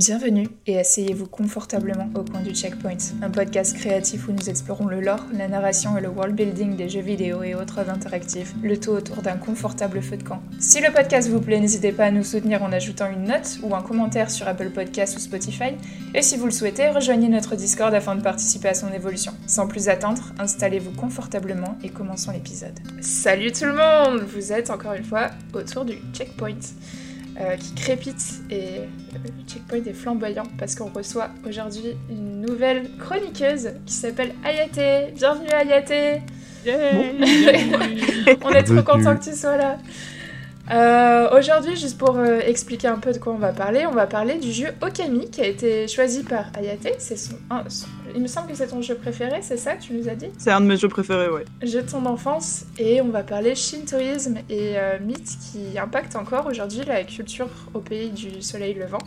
Bienvenue et asseyez-vous confortablement au coin du Checkpoint, un podcast créatif où nous explorons le lore, la narration et le world building des jeux vidéo et autres interactifs, le tout autour d'un confortable feu de camp. Si le podcast vous plaît, n'hésitez pas à nous soutenir en ajoutant une note ou un commentaire sur Apple Podcasts ou Spotify, et si vous le souhaitez, rejoignez notre Discord afin de participer à son évolution. Sans plus attendre, installez-vous confortablement et commençons l'épisode. Salut tout le monde Vous êtes encore une fois autour du Checkpoint. Euh, qui crépite et le checkpoint est flamboyant parce qu'on reçoit aujourd'hui une nouvelle chroniqueuse qui s'appelle Ayate. Bienvenue Ayate On est trop content que tu sois là. Euh, aujourd'hui, juste pour euh, expliquer un peu de quoi on va parler, on va parler du jeu Okami qui a été choisi par Ayate. C'est son, il me semble que c'est ton jeu préféré, c'est ça Tu nous as dit? C'est un de mes jeux préférés, ouais. Jeu de ton enfance et on va parler shintoïsme et euh, mythes qui impactent encore aujourd'hui la culture au pays du soleil levant.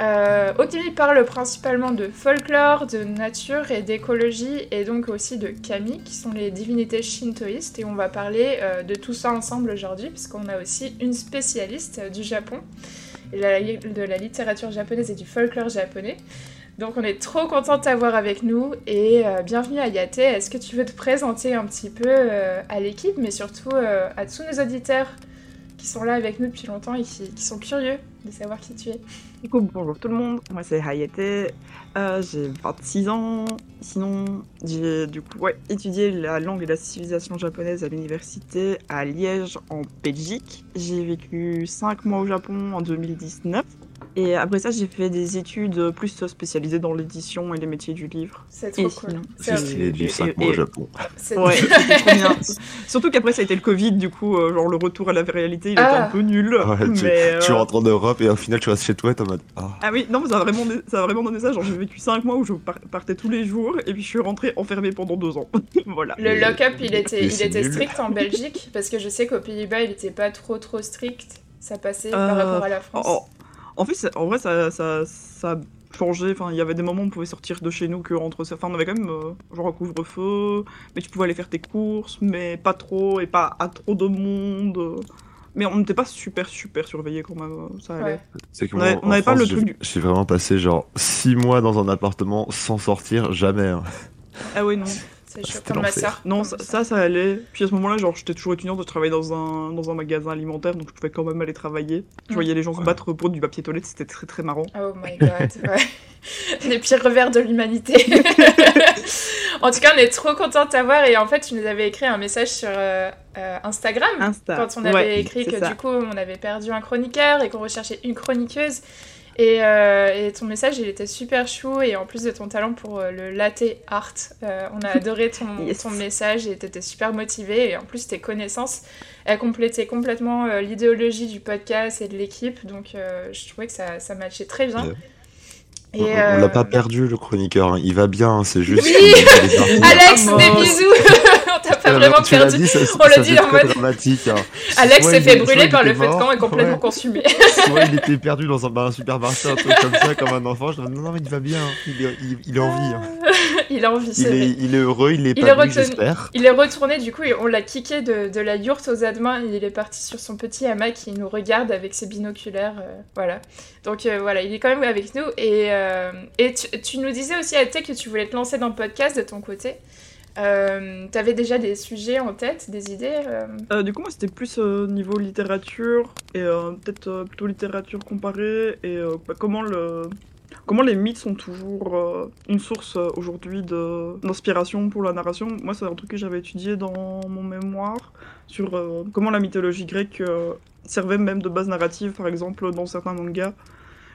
Euh, parle principalement de folklore, de nature et d'écologie, et donc aussi de kami, qui sont les divinités shintoïstes, et on va parler euh, de tout ça ensemble aujourd'hui, puisqu'on a aussi une spécialiste du Japon, de la littérature japonaise et du folklore japonais. Donc on est trop content de t'avoir avec nous, et euh, bienvenue à Yate. Est-ce que tu veux te présenter un petit peu euh, à l'équipe, mais surtout euh, à tous nos auditeurs? Sont là avec nous depuis longtemps et qui, sont curieux de savoir qui tu es bonjour tout le monde, moi c'est Hayate, euh, j'ai 26 ans. Sinon, j'ai du coup étudié la langue et la civilisation japonaise à l'université à Liège en Belgique. J'ai vécu 5 mois au Japon en 2019. Et après ça, j'ai fait des études plus spécialisées dans l'édition et les métiers du livre. C'est trop cool. C'est stylé de 5 mois au Japon. Ouais, trop bien. Surtout qu'après, ça a été le Covid, du coup, euh, genre le retour à la réalité, il était un ah. peu nul. tu, mais, tu, euh, rentres en Europe et au final, tu restes chez toi et t'es en mode. Ah. ah. oui, non, mais ça a vraiment, ça a vraiment donné ça. Genre, j'ai vécu 5 mois où je partais tous les jours et puis je suis rentrée enfermée pendant 2 ans. voilà. Le lock-up, il était, il était strict en Belgique parce que je sais qu'aux Pays-Bas, il était pas trop trop strict. Ça passait par euh, rapport à la France. En fait, en vrai, ça, ça, ça a changé. Enfin, il y avait des moments où on pouvait sortir de chez nous que entre. Enfin, on avait quand même euh, genre un couvre-feu, mais tu pouvais aller faire tes courses, mais pas trop et pas à trop de monde. Mais on n'était pas super super surveillé quand même, ça allait. Que on n'avait pas le truc. J'ai vraiment passé genre 6 mois dans un appartement sans sortir jamais. Hein. Ah oui non. C'est comme ma soeur. Non, ça, ça, allait. Puis à ce moment-là, genre, j'étais toujours étudiante, je travaillais dans un, dans un magasin alimentaire, donc je pouvais quand même aller travailler. Je voyais les gens se battre pour du papier toilette, c'était très très marrant. Oh my god, ouais. les pires revers de l'humanité. en tout cas, on est trop content de t'avoir et en fait, tu nous avais écrit un message sur euh, euh, Instagram quand on avait écrit que du coup, on avait perdu un chroniqueur et qu'on recherchait une chroniqueuse. Euh, et, ton message, il était super chou. Et en plus de ton talent pour euh, le latte art, euh, on a adoré ton, ton message et t'étais super motivé. Et en plus, tes connaissances, elles complétaient complètement l'idéologie du podcast et de l'équipe. Donc, je trouvais que ça, ça matchait très bien. Et on l'a pas perdu le chroniqueur, hein. il va bien, c'est juste. Oui Alex, des bisous t'as pas vraiment perdu. Dit, ça, on l'a dit en mode. Dramatique, hein. Alex s'est fait brûler par le feu de camp et complètement consumé. Soit il était perdu dans un, bar, un supermarché, un truc comme ça, comme un enfant. Je dis non, non, mais il va bien, il est, il, est en vie. Hein. il est en vie, il est, il est heureux, il est pas j'espère. Il est retourné, du coup, on l'a kické de, de, la yourte aux admins. Il est parti sur son petit hamac, il nous regarde avec ses binoculaires. Euh, voilà. Donc euh, voilà, il est quand même avec nous. Et, euh, et tu, tu, nous disais aussi, Ate, que tu voulais te lancer dans le podcast de ton côté. Euh, T'avais déjà des sujets en tête, des idées euh euh, Du coup, moi, c'était plus euh, niveau littérature et peut-être plutôt littérature comparée et bah, comment le comment les mythes sont toujours une source aujourd'hui d'inspiration pour la narration. Moi, c'est un truc que j'avais étudié dans mon mémoire sur comment la mythologie grecque servait même de base narrative, par exemple, dans certains mangas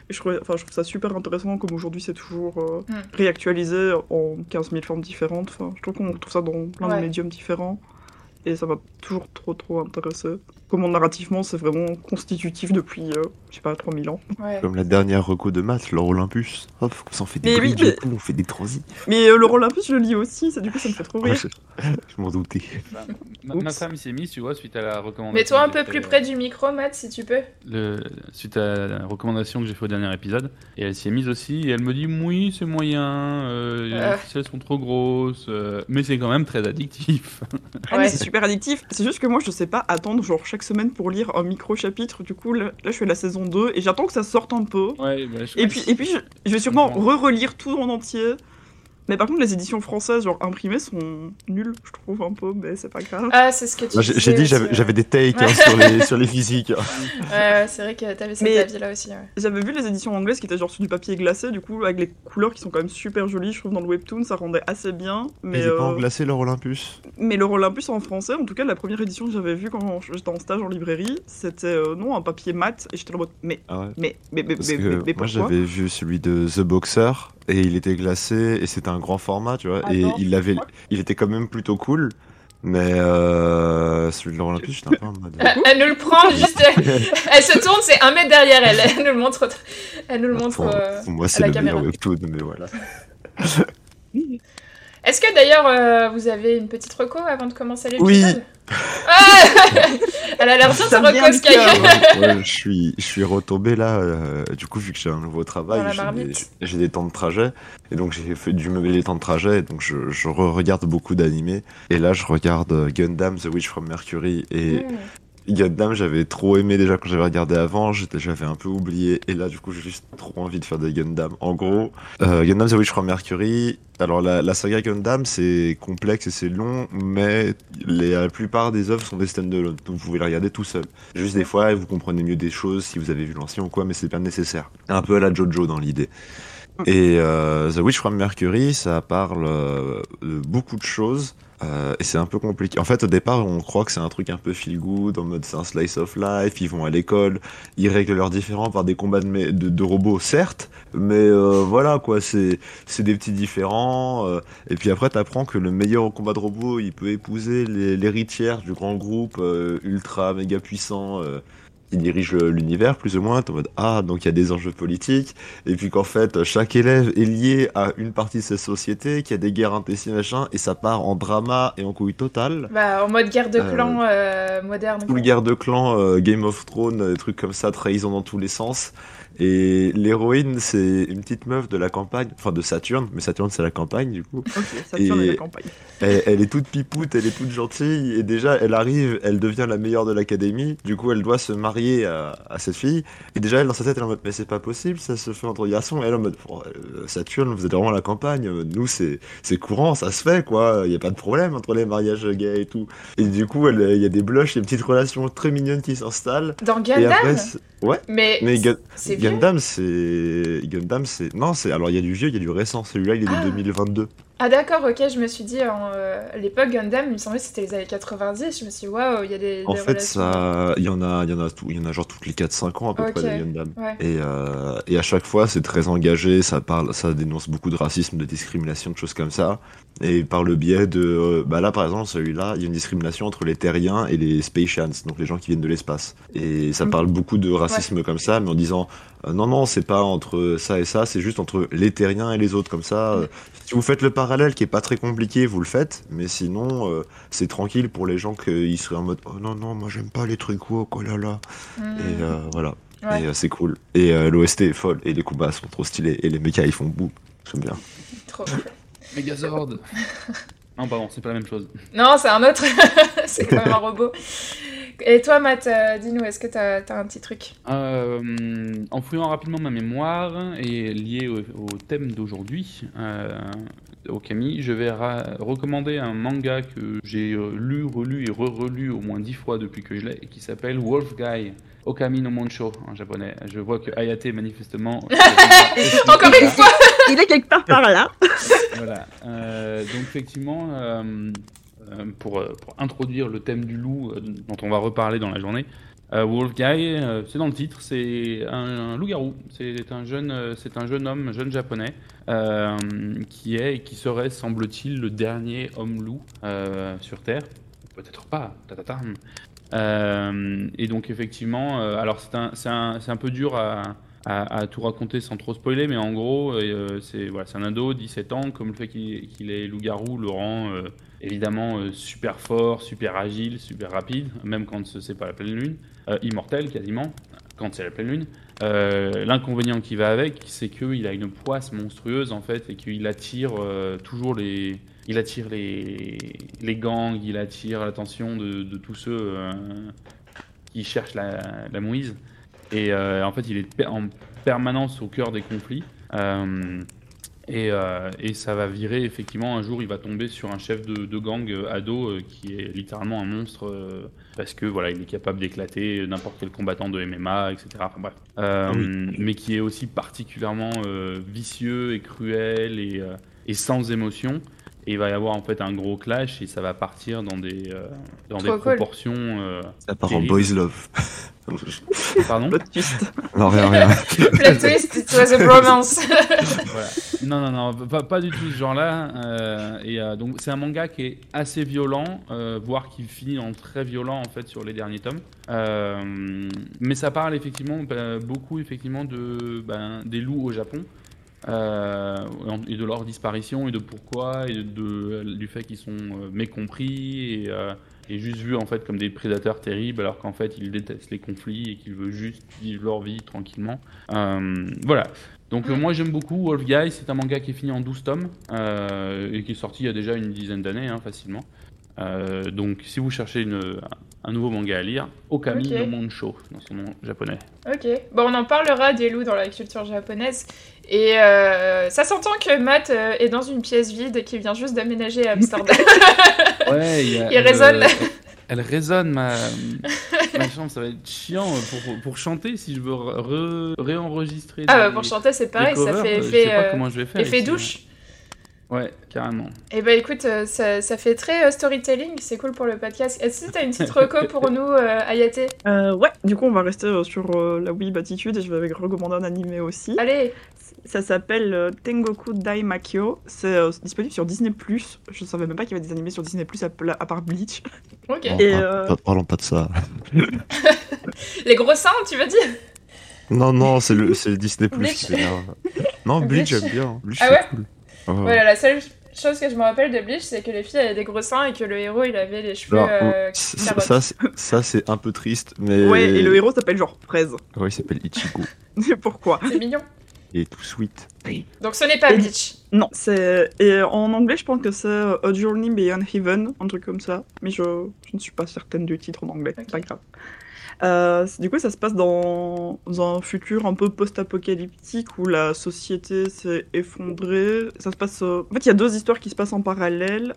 je trouve, enfin, je trouve ça super intéressant comme aujourd'hui c'est toujours euh, mm. réactualisé en 15 000 formes différentes. Enfin, je trouve qu'on retrouve ça dans plein de médiums différents. Et ça m'a toujours trop trop intéressé comment narrativement c'est vraiment constitutif depuis, euh, je sais pas, 3000 ans. Comme la dernière reco de maths, l'or Olympus. Hop, on s'en fait des mais, on fait des transits. Mais euh, l'or Olympus, je le lis aussi, ça, du coup ça me fait trop rire. je, m'en doutais. Bah, ma, femme s'est mise, tu vois, suite à la recommandation. Mets-toi un peu plus près du micro, Matt, si tu peux. Le... Suite à la recommandation que j'ai fait au dernier épisode, et elle s'y est mise aussi, et elle me dit oui, c'est moyen, euh, les ficelles sont trop grosses, mais c'est quand même très addictif. Ouais, c'est super addictif. C'est juste que moi, je sais pas attendre genre chaque semaine pour lire un micro-chapitre. Du coup, là, là, je fais la saison 2 et j'attends que ça sorte un peu. Ouais, bah, je Et puis, que et puis je, je vais sûrement re-relire tout en entier. Mais par contre, les éditions françaises, genre imprimées, sont nulles, je trouve un peu, mais c'est pas grave. Ah, c'est ce que tu Moi, J'ai disais j'ai dit j'avais des takes hein, sur, les, sur les physiques. Ouais, c'est vrai que t'avais cet Mais- avis-là aussi. ouais. J'avais vu les éditions anglaises qui étaient genre sur du papier glacé, du coup, avec les couleurs qui sont quand même super jolies, je trouve, dans le webtoon, ça rendait assez bien. Mais Mais, est pas euh, englacé leur Olympus. mais le Olympus en français, en tout cas, la première édition que j'avais vue quand j'étais en stage en librairie, c'était euh, non, un papier mat, et j'étais en mode, mais, Ah ouais. mais, mais, mais, Parce mais, que mais, mais moi pourquoi? j'avais vu celui de The Boxer et il était glacé et c'était un grand format, tu vois. Ah et non, il avait, il était quand même plutôt cool. Mais euh, celui de l'Olympus, j'étais un peu en mode. Elle, elle nous le prend juste. elle se tourne, c'est un mètre derrière elle. Elle nous le montre. Elle nous le montre. Pour, euh, pour moi, c'est la le meilleur caméra. webtoon, mais voilà. Est-ce que d'ailleurs euh, vous avez une petite reco avant de commencer l'épisode Oui. Ah Elle a l'air bien vient reco du Sky. Ouais, ouais, je suis, je suis retombé là. euh, du coup, vu que j'ai un nouveau travail, Dans la j'ai des, marmite. j'ai des temps de trajet. Et donc, j'ai fait dû meubler les temps de trajet. Et donc, je, je re-regarde beaucoup d'animés. Et là, je regarde euh, Gundam The Witch from Mercury. Et Mmh. Gundam, j'avais trop aimé déjà quand j'avais regardé avant, j'avais un peu oublié, et là du coup j'ai juste trop envie de faire des Gundam. En gros, euh, Gundam The Witch from Mercury, alors la, saga Gundam c'est complexe et c'est long, mais la plupart des œuvres sont des stand-alone, donc vous pouvez les regarder tout seul. Juste des fois, vous comprenez mieux des choses si vous avez vu l'ancien ou quoi, mais c'est pas nécessaire. Un peu à la Jojo dans l'idée. Et euh, The Witch from Mercury, ça parle euh, de beaucoup de choses. Euh, et c'est un peu compliqué. En fait, au départ, on croit que c'est un truc un peu feel good, en mode c'est un slice of life, ils vont à l'école, ils règlent leurs différends par des combats de, robots, certes, mais euh, voilà quoi, c'est des petits différends. euh, et puis après, t'apprends que le meilleur combat de robot, il peut épouser l'héritière du grand groupe euh, ultra méga puissant. Euh, qui dirige l'univers plus ou moins, en mode ah donc il y a des enjeux politiques et puis qu'en fait chaque élève est lié à une partie de cette société, qu'il y a des guerres intestines machin et ça part en drama et en couille totale. Bah, en mode guerre de Euh, clans euh, moderne. Tout le guerre de clans, euh, Game of Thrones, des trucs comme ça, trahison dans tous les sens. Et l'héroïne, c'est une petite meuf de la campagne, enfin de Saturne, mais Saturne c'est la campagne du coup. Ok, tient Et- de la campagne. Elle, elle est toute pipoute, elle est toute gentille, et déjà elle arrive, elle devient la meilleure de l'académie, du coup elle doit se marier à, à cette fille, et déjà elle dans sa tête elle est en mode mais c'est pas possible, ça se fait entre garçons, et elle en mode Oh, euh, Saturne, vous êtes vraiment à la campagne, nous c'est c'est courant, ça se fait quoi, il y a pas de problème entre les mariages gays et tout. Et du coup il y a des blushs, il y a une petite relation très mignonne qui s'installe, Dans Gundam après, ouais, Mais, mais c'est. Gundam c'est. Gundam c'est. Non, c'est. Alors il y a du vieux, il y a du récent, celui-là il est de Ah. 2022. Ah d'accord, ok, je me suis dit, en, euh, à l'époque Gundam, il me semblait que c'était les années 90, je me suis dit, waouh, il y a des, En des fait, relations. ça, il y en a, il y en a tout, il y en a genre toutes les 4-5 ans à peu près des Gundam. Ouais. Et, euh, et à chaque fois, c'est très engagé, ça parle, ça dénonce beaucoup de racisme, de discrimination, de choses comme ça. Et par le biais de, euh, bah là par exemple, celui-là, il y a une discrimination entre les terriens et les Spatians, donc les gens qui viennent de l'espace. Et ça Mhm. parle beaucoup de racisme comme ça, mais en disant, euh, non non, c'est pas entre ça et ça, c'est juste entre les terriens et les autres comme ça. euh, si vous faites le parallèle qui est pas très compliqué, vous le faites, mais sinon, euh, c'est tranquille pour les gens qui seraient en mode, oh non non, moi j'aime pas les trucs woke, oh là là. Hmm. Et euh, voilà. Ouais. Et euh, c'est cool. Et euh, l'OST est folle. Et les combats sont trop stylés. Et les mechas ils font boum. J'aime bien. Trop. Megazord Non, pardon, c'est pas la même chose. Non, c'est un autre. c'est quand même un robot. Et toi, Matt, euh, dis-nous, est-ce que t'as as un petit truc? Euh, en fouillant rapidement ma mémoire et lié au, au thème d'aujourd'hui, euh, au Camille, je vais recommander un manga que j'ai euh, lu, relu et re-relu au moins dix fois depuis que je l'ai, et qui s'appelle Wolf Guy. Okami no Moncho en japonais. Je vois que Ayate manifestement. Encore une fois Il est quelque part par là. Voilà. Euh, donc effectivement, euh, pour, pour introduire le thème du loup dont on va reparler dans la journée, euh, Wolf Guy, euh, c'est dans le titre, c'est un, loup-garou. C'est un jeune, euh, c'est un jeune homme, jeune japonais, euh, qui est et qui serait, semble-t-il, le dernier homme loup euh, sur Terre. Peut-être pas. et donc effectivement, alors c'est un, un, un peu dur à, tout raconter sans trop spoiler, mais en gros, c'est voilà, un ado, 17 ans, comme le fait qu'il est loup-garou le rend évidemment euh, super fort, super agile, super rapide, même quand ce- c'est pas la pleine lune, euh, immortel quasiment, quand c'est la pleine lune. Euh, L'inconvénient qui va avec, c'est qu'il a une poisse monstrueuse en fait, et qu'il attire toujours les, il attire les, gangs, il attire l'attention de, tous ceux qui cherchent la, la mouise. Et en fait, il est en permanence au cœur des conflits. Euh, et, euh, et ça va virer, effectivement, un jour, il va tomber sur un chef de, de gang euh, ado euh, qui est littéralement un monstre euh, parce que voilà, il est capable d'éclater n'importe quel combattant de MMA, etc. Enfin, bref. Euh, Ah oui. Mais qui est aussi particulièrement euh, vicieux et cruel et, euh, et sans émotion. Et il va y avoir en fait un gros clash et ça va partir dans des, euh, dans des cool. proportions. euh, Ça part en boys love. Pardon? Plot twist. non, rien, rien. Plot twist, it was a bromance. Voilà. Non, non, non, pas, du tout ce genre-là. euh, euh, donc, c'est un manga qui est assez violent, euh, voire qui finit en très violent en fait sur les derniers tomes. Mais ça parle effectivement bah, beaucoup effectivement de ben, des loups au Japon. et de leur disparition et de pourquoi et du fait qu'ils sont euh, mécompris et, et juste vus en fait comme des prédateurs terribles alors qu'en fait ils détestent les conflits et qu'ils veulent juste vivre leur vie tranquillement. Voilà. Donc euh, Mm. moi j'aime beaucoup Wolf Guy, c'est un manga qui est fini en 12 tomes euh, et qui est sorti il y a déjà une dizaine d'années hein, facilement. Euh, donc si vous cherchez une, un nouveau manga à lire, Okami Ok. no Monsho dans son nom japonais. ok. Bon, on en parlera des loups dans la culture japonaise. Et euh, ça s'entend que Matt est dans une pièce vide et qu'il vient juste d'aménager à Amsterdam. Ouais, il, y a- Il résonne. Elle résonne ma, ma chambre, ça va être chiant pour, pour chanter si je veux re- réenregistrer. ah des- bah pour chanter c'est pareil, ça fait je effet, sais pas euh, comment je vais faire. effet douche. Ouais, carrément. Et bah écoute, euh, ça, ça fait très euh, storytelling, c'est cool pour le podcast. Est-ce que t'as une petite reco pour nous, euh, Ayate? Euh, ouais, du coup, on va rester sur euh, la Weeb attitude et je vais recommander un animé aussi. Allez Ça s'appelle euh, Tengoku Daimakyo. C'est euh, disponible sur Disney+. Je savais même pas qu'il y avait des animés sur Disney+, à, à part Bleach. Ok. Et, euh, par- Parlons pas de ça. Les gros seins, tu veux dire? Non, non, c'est le, c'est le Disney Plus Bleach. Non, Bleach, j'aime bien. Bleach, Ah c'est ouais? cool. Voilà, la seule chose que je me rappelle de Bleach, c'est que les filles avaient des gros seins et que le héros, il avait les cheveux Alors, euh, ça, c'est- ça, c'est un peu triste, mais. Ouais, et le héros s'appelle genre Fraise. Ouais, il s'appelle Ichigo. Pourquoi? C'est mignon. Est tout sweet. Donc ce n'est pas Et- Bleach. Non, c'est... Et en anglais, je pense que c'est euh, A Journey Beyond Heaven, un truc comme ça. Mais je, je ne suis pas certaine du titre en anglais, Ok. pas grave. Euh, du coup, ça se passe dans un futur un peu post-apocalyptique où la société s'est effondrée. Ça se passe. euh, En fait, il y a deux histoires qui se passent en parallèle.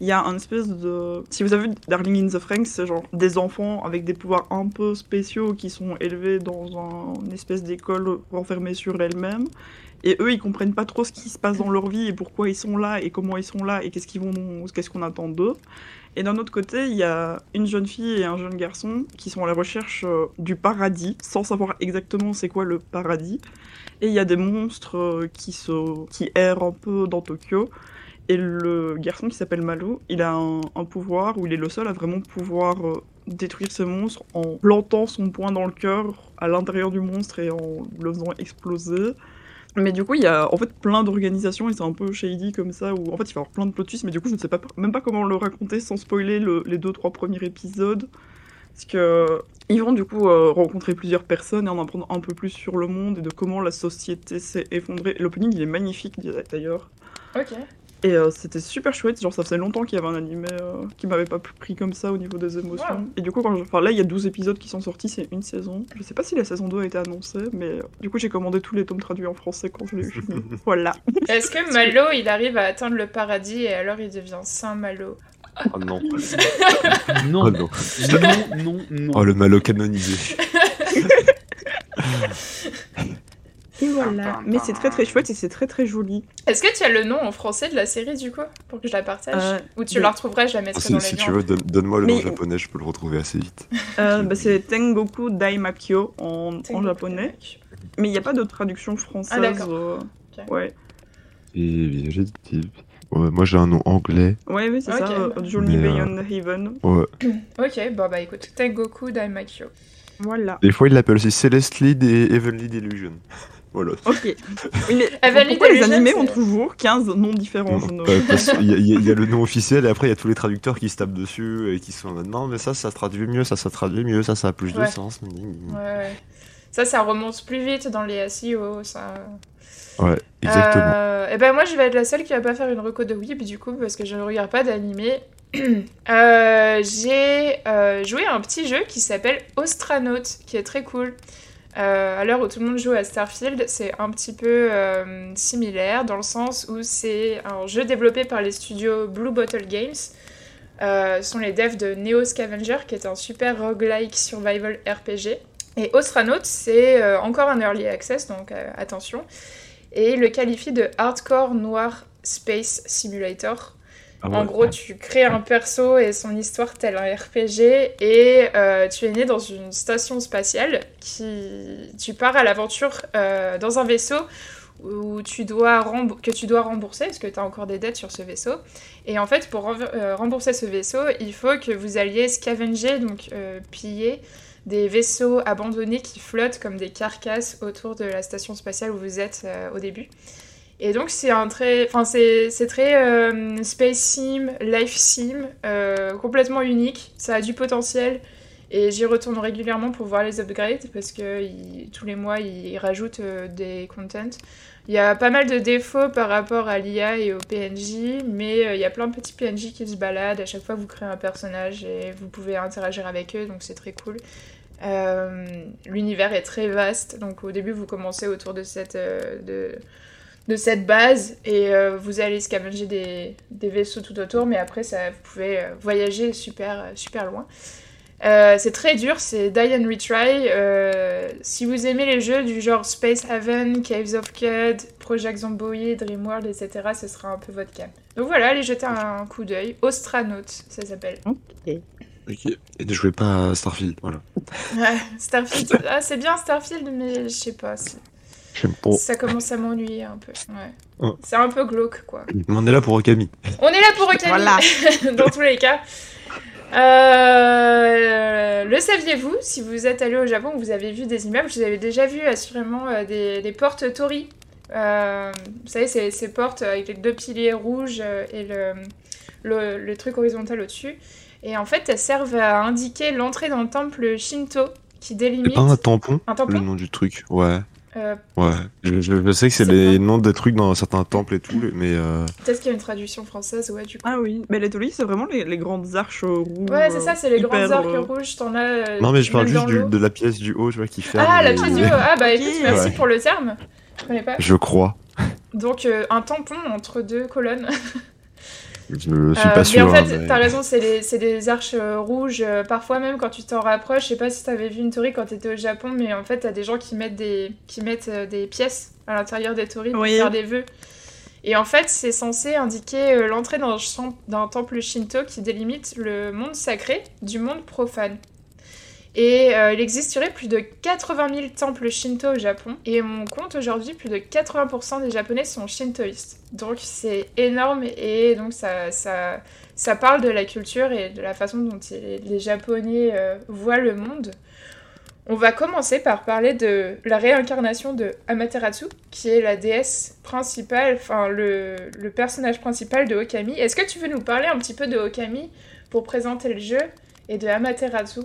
Il y a un espèce de. Si vous avez vu Darling in the Franxx, c'est genre des enfants avec des pouvoirs un peu spéciaux qui sont élevés dans un- une espèce d'école renfermée sur elle-même. Et eux, ils comprennent pas trop ce qui se passe dans leur vie et pourquoi ils sont là et comment ils sont là et qu'est-ce qu'ils vont, qu'est-ce qu'on attend d'eux. Et d'un autre côté, il y a une jeune fille et un jeune garçon qui sont à la recherche euh, du paradis, sans savoir exactement c'est quoi le paradis. Et il y a des monstres euh, qui, errent un peu dans Tokyo. Et le garçon qui s'appelle Malo, il a un, pouvoir où il est le seul à vraiment pouvoir euh, détruire ces monstres en plantant son poing dans le cœur à l'intérieur du monstre et en le faisant exploser. Mais du coup, il y a en fait plein d'organisations et c'est un peu shady comme ça où en fait il va y avoir plein de plot twists, mais du coup, je ne sais pas, même pas comment le raconter sans spoiler le- les deux trois premiers épisodes. Parce que ils vont du coup euh, rencontrer plusieurs personnes et en apprendre un peu plus sur le monde et de comment la société s'est effondrée. L'opening il est magnifique d'ailleurs. Ok. Et euh, c'était super chouette, genre ça faisait longtemps qu'il y avait un animé euh, qui m'avait pas pris comme ça au niveau des émotions. Et du coup, quand je... enfin, là il y a 12 épisodes qui sont sortis, c'est une saison. Je sais pas si la saison 2 a été annoncée, mais euh, du coup j'ai commandé tous les tomes traduits en français quand je l'ai eu voilà. Est-ce que Malo, il arrive à atteindre le paradis et alors il devient Saint Malo? Oh non. Non, Oh non, non. non, non. Oh, le malo canonisé. Et voilà. Mais c'est très très chouette et c'est très très joli. Est-ce que tu as le nom en français de la série du coup Pour que je la partage Euh, Ou tu mais- la retrouveras, je la mettrai Si, dans si tu veux, donne- donne-moi le nom Mais- japonais, je peux le retrouver assez vite. Euh, bah, c'est Tengoku Daimakyo en, en japonais. Daimakyo. Mais il n'y a pas de traduction française. Ah, d'accord. euh. Ouais. Et bien, j'ai dit. Ouais, moi j'ai un nom anglais. Ouais, oui, c'est Ok. ça. euh, Journey Mais, euh, Beyond Heaven. Ouais. Ok, bon bah écoute, Tengoku Daimakyo. Voilà. Des fois, il l'appelle aussi Celeste Lead et Heavenly Delusion. Voilà. Ok. Mais pourquoi les animés ont toujours 15 noms différents il y a- il y a le nom officiel et après il y a tous les traducteurs qui se tapent dessus et qui sont en mode non mais ça ça se traduit mieux, ça ça traduit mieux, ça ça a plus de sens. Ouais, ouais. Ça, ça remonte plus vite dans les SEO, ça. Ouais, exactement. Euh, et ben moi, je vais être la seule qui va pas faire une reco de Weeb du coup, parce que je ne regarde pas d'animé. Euh, J'ai euh, joué à un petit jeu qui s'appelle Ostronaut, qui est très cool. Euh, à l'heure où tout le monde joue à Starfield, c'est un petit peu euh, similaire dans le sens où c'est un jeu développé par les studios Blue Bottle Games. Euh, ce sont les devs de Neo Scavenger, qui est un super roguelike survival RPG. Et Ostronaut, c'est euh, encore un early access, donc attention. Et il le qualifie de hardcore noir space simulator. Ah En gros, tu crées un perso et son histoire tel un RPG et euh, tu es né dans une station spatiale qui tu pars à l'aventure euh, dans un vaisseau où tu dois que tu dois rembourser parce que tu as encore des dettes sur ce vaisseau. Et en fait, pour euh, rembourser ce vaisseau, il faut que vous alliez scavenger, donc euh, piller des vaisseaux abandonnés qui flottent comme des carcasses autour de la station spatiale où vous êtes au début. Et donc c'est un très, enfin c'est très euh, space sim, life sim, euh, complètement unique. Ça a du potentiel et j'y retourne régulièrement pour voir les upgrades parce que tous les mois ils rajoutent euh, des contents. Il y a pas mal de défauts par rapport à l'IA et au PNJ, mais il y a plein de petits PNJ qui se baladent. À chaque fois vous créez un personnage et vous pouvez interagir avec eux, donc c'est très cool. L'univers est très vaste, donc au début vous commencez autour de cette de cette base et euh, vous allez scavenger des, des vaisseaux tout autour, mais après ça, vous pouvez euh, voyager super, super loin. Euh, c'est très dur, c'est die and retry. Euh, si vous aimez les jeux du genre Space Haven, Caves of Cud, Project Zomboid, Dreamworld, etc., ce sera un peu votre cam. Donc voilà, allez jeter un coup d'œil. Ostronaut, ça s'appelle. Ok. Et ne jouez pas à Starfield, voilà. Ouais, Starfield, ah, c'est bien Starfield, mais je sais pas, c'est- J'aime pas. ça commence à m'ennuyer un peu. Ouais. Oh. C'est un peu glauque, quoi. Mais on est là pour Okami. On est là pour Okami, Voilà. dans tous les cas. Euh, le saviez-vous Si vous êtes allé au Japon, vous avez vu des immeubles, vous avez déjà vu assurément euh, des, des portes Tori. Euh, vous savez, ces, ces portes avec les deux piliers rouges et le, le, le truc horizontal au-dessus. Et en fait, elles servent à indiquer l'entrée dans le temple Shinto qui C'est délimite pas un tampon un Le tampon. nom du truc, ouais. Euh, Ouais. Je, je- je sais que c'est les noms des trucs dans certains temples et tout, mais euh, Peut-être qu'il y a une traduction française, ouais, du coup. Ah oui, mais les tolis, c'est vraiment les, les grandes arches rouges. Ouais, c'est ça, c'est les grands arcs euh, rouges, t'en as. euh, Non, mais je parle juste du- de la pièce du haut, tu vois, qui ferme. Ah, la pièce du haut. Ah, bah écoute, merci Ouais. pour le terme. Je connais pas. Je crois. Donc, euh, un tampon entre deux colonnes. Je suis Euh, pas mais sûr. en fait, hein, mais- t'as raison, c'est des, c'est des arches euh, rouges. euh, parfois, même quand tu t'en rapproches, je sais pas si t'avais vu une torii quand t'étais au Japon, mais en fait, t'as des gens qui mettent des, qui mettent, euh, des pièces à l'intérieur des tories pour Oui. faire des vœux. Et en fait, c'est censé indiquer euh, l'entrée dans un champ- d'un temple shinto qui délimite le monde sacré du monde profane. Et euh, il existerait plus de 80 000 temples shinto au Japon. Et on compte aujourd'hui plus de 80% des japonais sont shintoïstes. Donc c'est énorme et donc ça, ça, parle de la culture et de la façon dont les, les japonais euh, voient le monde. On va commencer par parler de la réincarnation de Amaterasu, qui est la déesse principale, enfin le, le personnage principal de Okami. Est-ce que tu veux nous parler un petit peu de Okami pour présenter le jeu et de Amaterasu?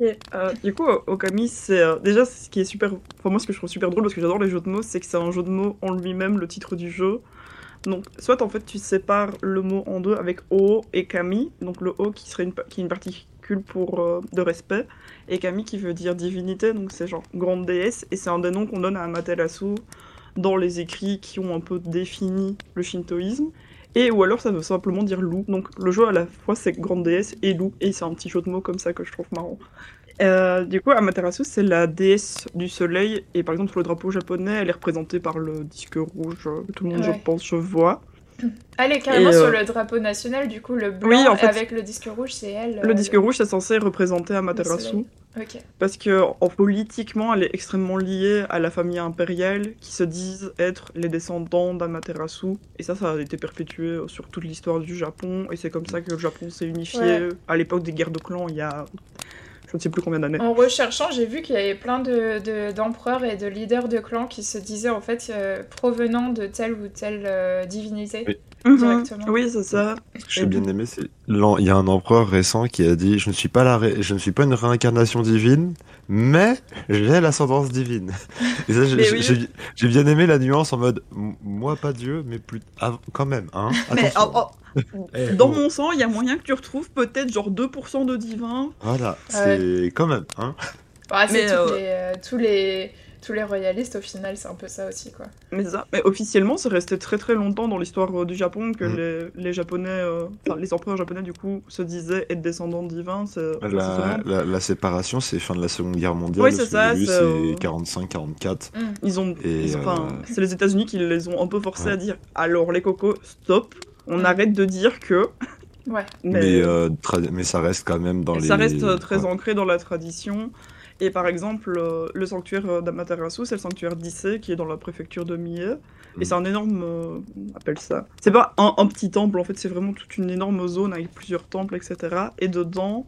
Euh, du coup, Okami, c'est euh, déjà ce qui est super. Enfin, moi, ce que je trouve super drôle parce que j'adore les jeux de mots, c'est que c'est un jeu de mots en lui-même, le titre du jeu. Donc, soit en fait, tu sépares le mot en deux avec O et Kami. Donc, le O qui serait une, qui est une particule pour, euh, de respect, et Kami qui veut dire divinité, donc c'est genre grande déesse, et c'est un des noms qu'on donne à Amaterasu dans les écrits qui ont un peu défini le shintoïsme. Et ou alors ça veut simplement dire loup. Donc le jeu à la fois c'est grande déesse et loup. Et c'est un petit jeu de mots comme ça que je trouve marrant. Euh, du coup, Amaterasu, c'est la déesse du soleil. Et par exemple, sur le drapeau japonais, elle est représentée par le disque rouge euh, que tout le monde, Ouais. je pense, je vois. Elle est carrément Et, euh, sur le drapeau national, du coup le blanc Oui, en fait, avec le disque rouge, c'est elle. Le euh, disque rouge, c'est censé représenter Amaterasu. Soleil. Ok. Parce que en, politiquement, elle est extrêmement liée à la famille impériale qui se disent être les descendants d'Amaterasu. Et ça, ça a été perpétué sur toute l'histoire du Japon. Et c'est comme ça que le Japon s'est unifié Ouais. à l'époque des guerres de clans, il y a je ne sais plus combien d'années. En recherchant, j'ai vu qu'il y avait plein de, de- d'empereurs et de leaders de clans qui se disaient en fait euh, provenant de telle ou telle euh, divinité. Oui. Mhm. directement. Oui, c'est ça. Ce que j'ai bien aimé, c'est il y a un empereur récent qui a dit je ne suis pas la ré- je ne suis pas une réincarnation divine, mais j'ai l'ascendance divine. Et ça, j'ai- oui. bien aimé la nuance en mode moi pas Dieu, mais plus ah, quand même, hein. Mais oh, oh, Eh, dans oh. mon sang, il y a moyen que tu retrouves peut-être genre 2% de divin. Voilà, Ouais. c'est quand même, hein. Bah, c'est Mais, toutes euh, les, euh, tous les tous les royalistes au final, c'est un peu ça aussi quoi. Mais, ça, mais officiellement, c'est resté très très longtemps dans l'histoire euh, du Japon que Mm. les, les japonais, euh, enfin les empereurs japonais du coup, se disaient être descendants divins. La, la, la séparation, c'est fin de la Seconde Guerre mondiale. Oui, ce c'est ça, c'est, euh, c'est 45-44. Ils ont, Et, ils ont- euh, c'est les États-Unis qui les ont un peu forcés Ouais. à dire alors les cocos, stop, on Mm. arrête de dire que. Ouais. Mais, Mais, euh, tra- mais ça reste quand même dans les. ça reste très Ouais. ancré dans la tradition. Et par exemple, euh, le sanctuaire euh, d'Amaterasu, c'est le sanctuaire d'Issei qui est dans la préfecture de Mie. Mm. Et c'est un énorme. euh, on appelle ça. C'est pas un, un petit temple, en fait, c'est vraiment toute une énorme zone avec plusieurs temples, etc. Et dedans,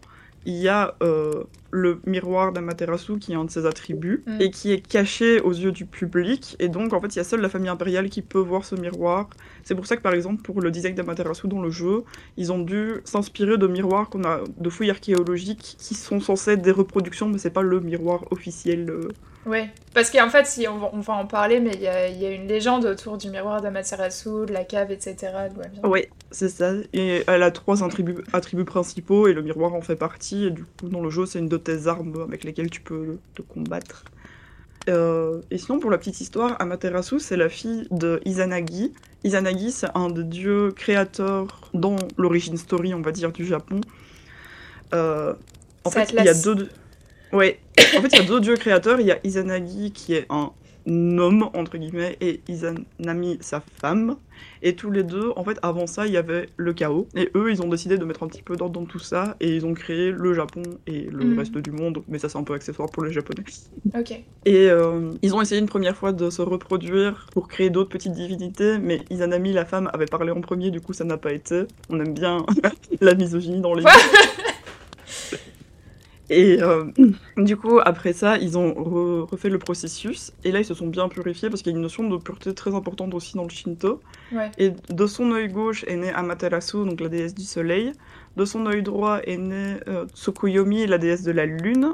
il y a euh, le miroir d'Amaterasu qui est un de ses attributs Mm. et qui est caché aux yeux du public. Et donc, en fait, il y a seule la famille impériale qui peut voir ce miroir. C'est pour ça que, par exemple, pour le design d'Amaterasu dans le jeu, ils ont dû s'inspirer de miroirs qu'on a, de fouilles archéologiques qui sont censés être des reproductions, mais c'est pas le miroir officiel. euh. Ouais, parce qu'en fait, si on va, on va en parler, mais il y y a une légende autour du miroir d'Amaterasu, de la cave, etc. Ouais, c'est ça. Et elle a trois attributs, attributs principaux et le miroir en fait partie. Et du coup, dans le jeu, c'est une de tes armes avec lesquelles tu peux te combattre. Euh, et sinon, pour la petite histoire, Amaterasu, c'est la fille de Izanagi. Izanagi, c'est un des dieux créateurs dans l'origine story, on va dire, du Japon. Euh, en fait, il y a deux. Ouais. En fait, il y a deux dieux créateurs. Il y a Izanagi qui est un homme entre guillemets et Izanami sa femme. Et tous les deux, en fait, avant ça, il y avait le chaos. Et eux, ils ont décidé de mettre un petit peu d'ordre dans tout ça. Et ils ont créé le Japon et le Mhm. reste du monde. Mais ça, c'est un peu accessoire pour les Japonais. Ok. Et euh, ils ont essayé une première fois de se reproduire pour créer d'autres petites divinités. Mais Izanami, la femme, avait parlé en premier. Du coup, ça n'a pas été. On aime bien la misogynie dans les. Et euh, du coup, après ça, ils ont re- refait le processus. Et là, ils se sont bien purifiés parce qu'il y a une notion de pureté très importante aussi dans le Shinto. Ouais. Et de son œil gauche est née Amaterasu, donc la déesse du soleil. De son œil droit est née euh, Tsukuyomi, la déesse de la lune.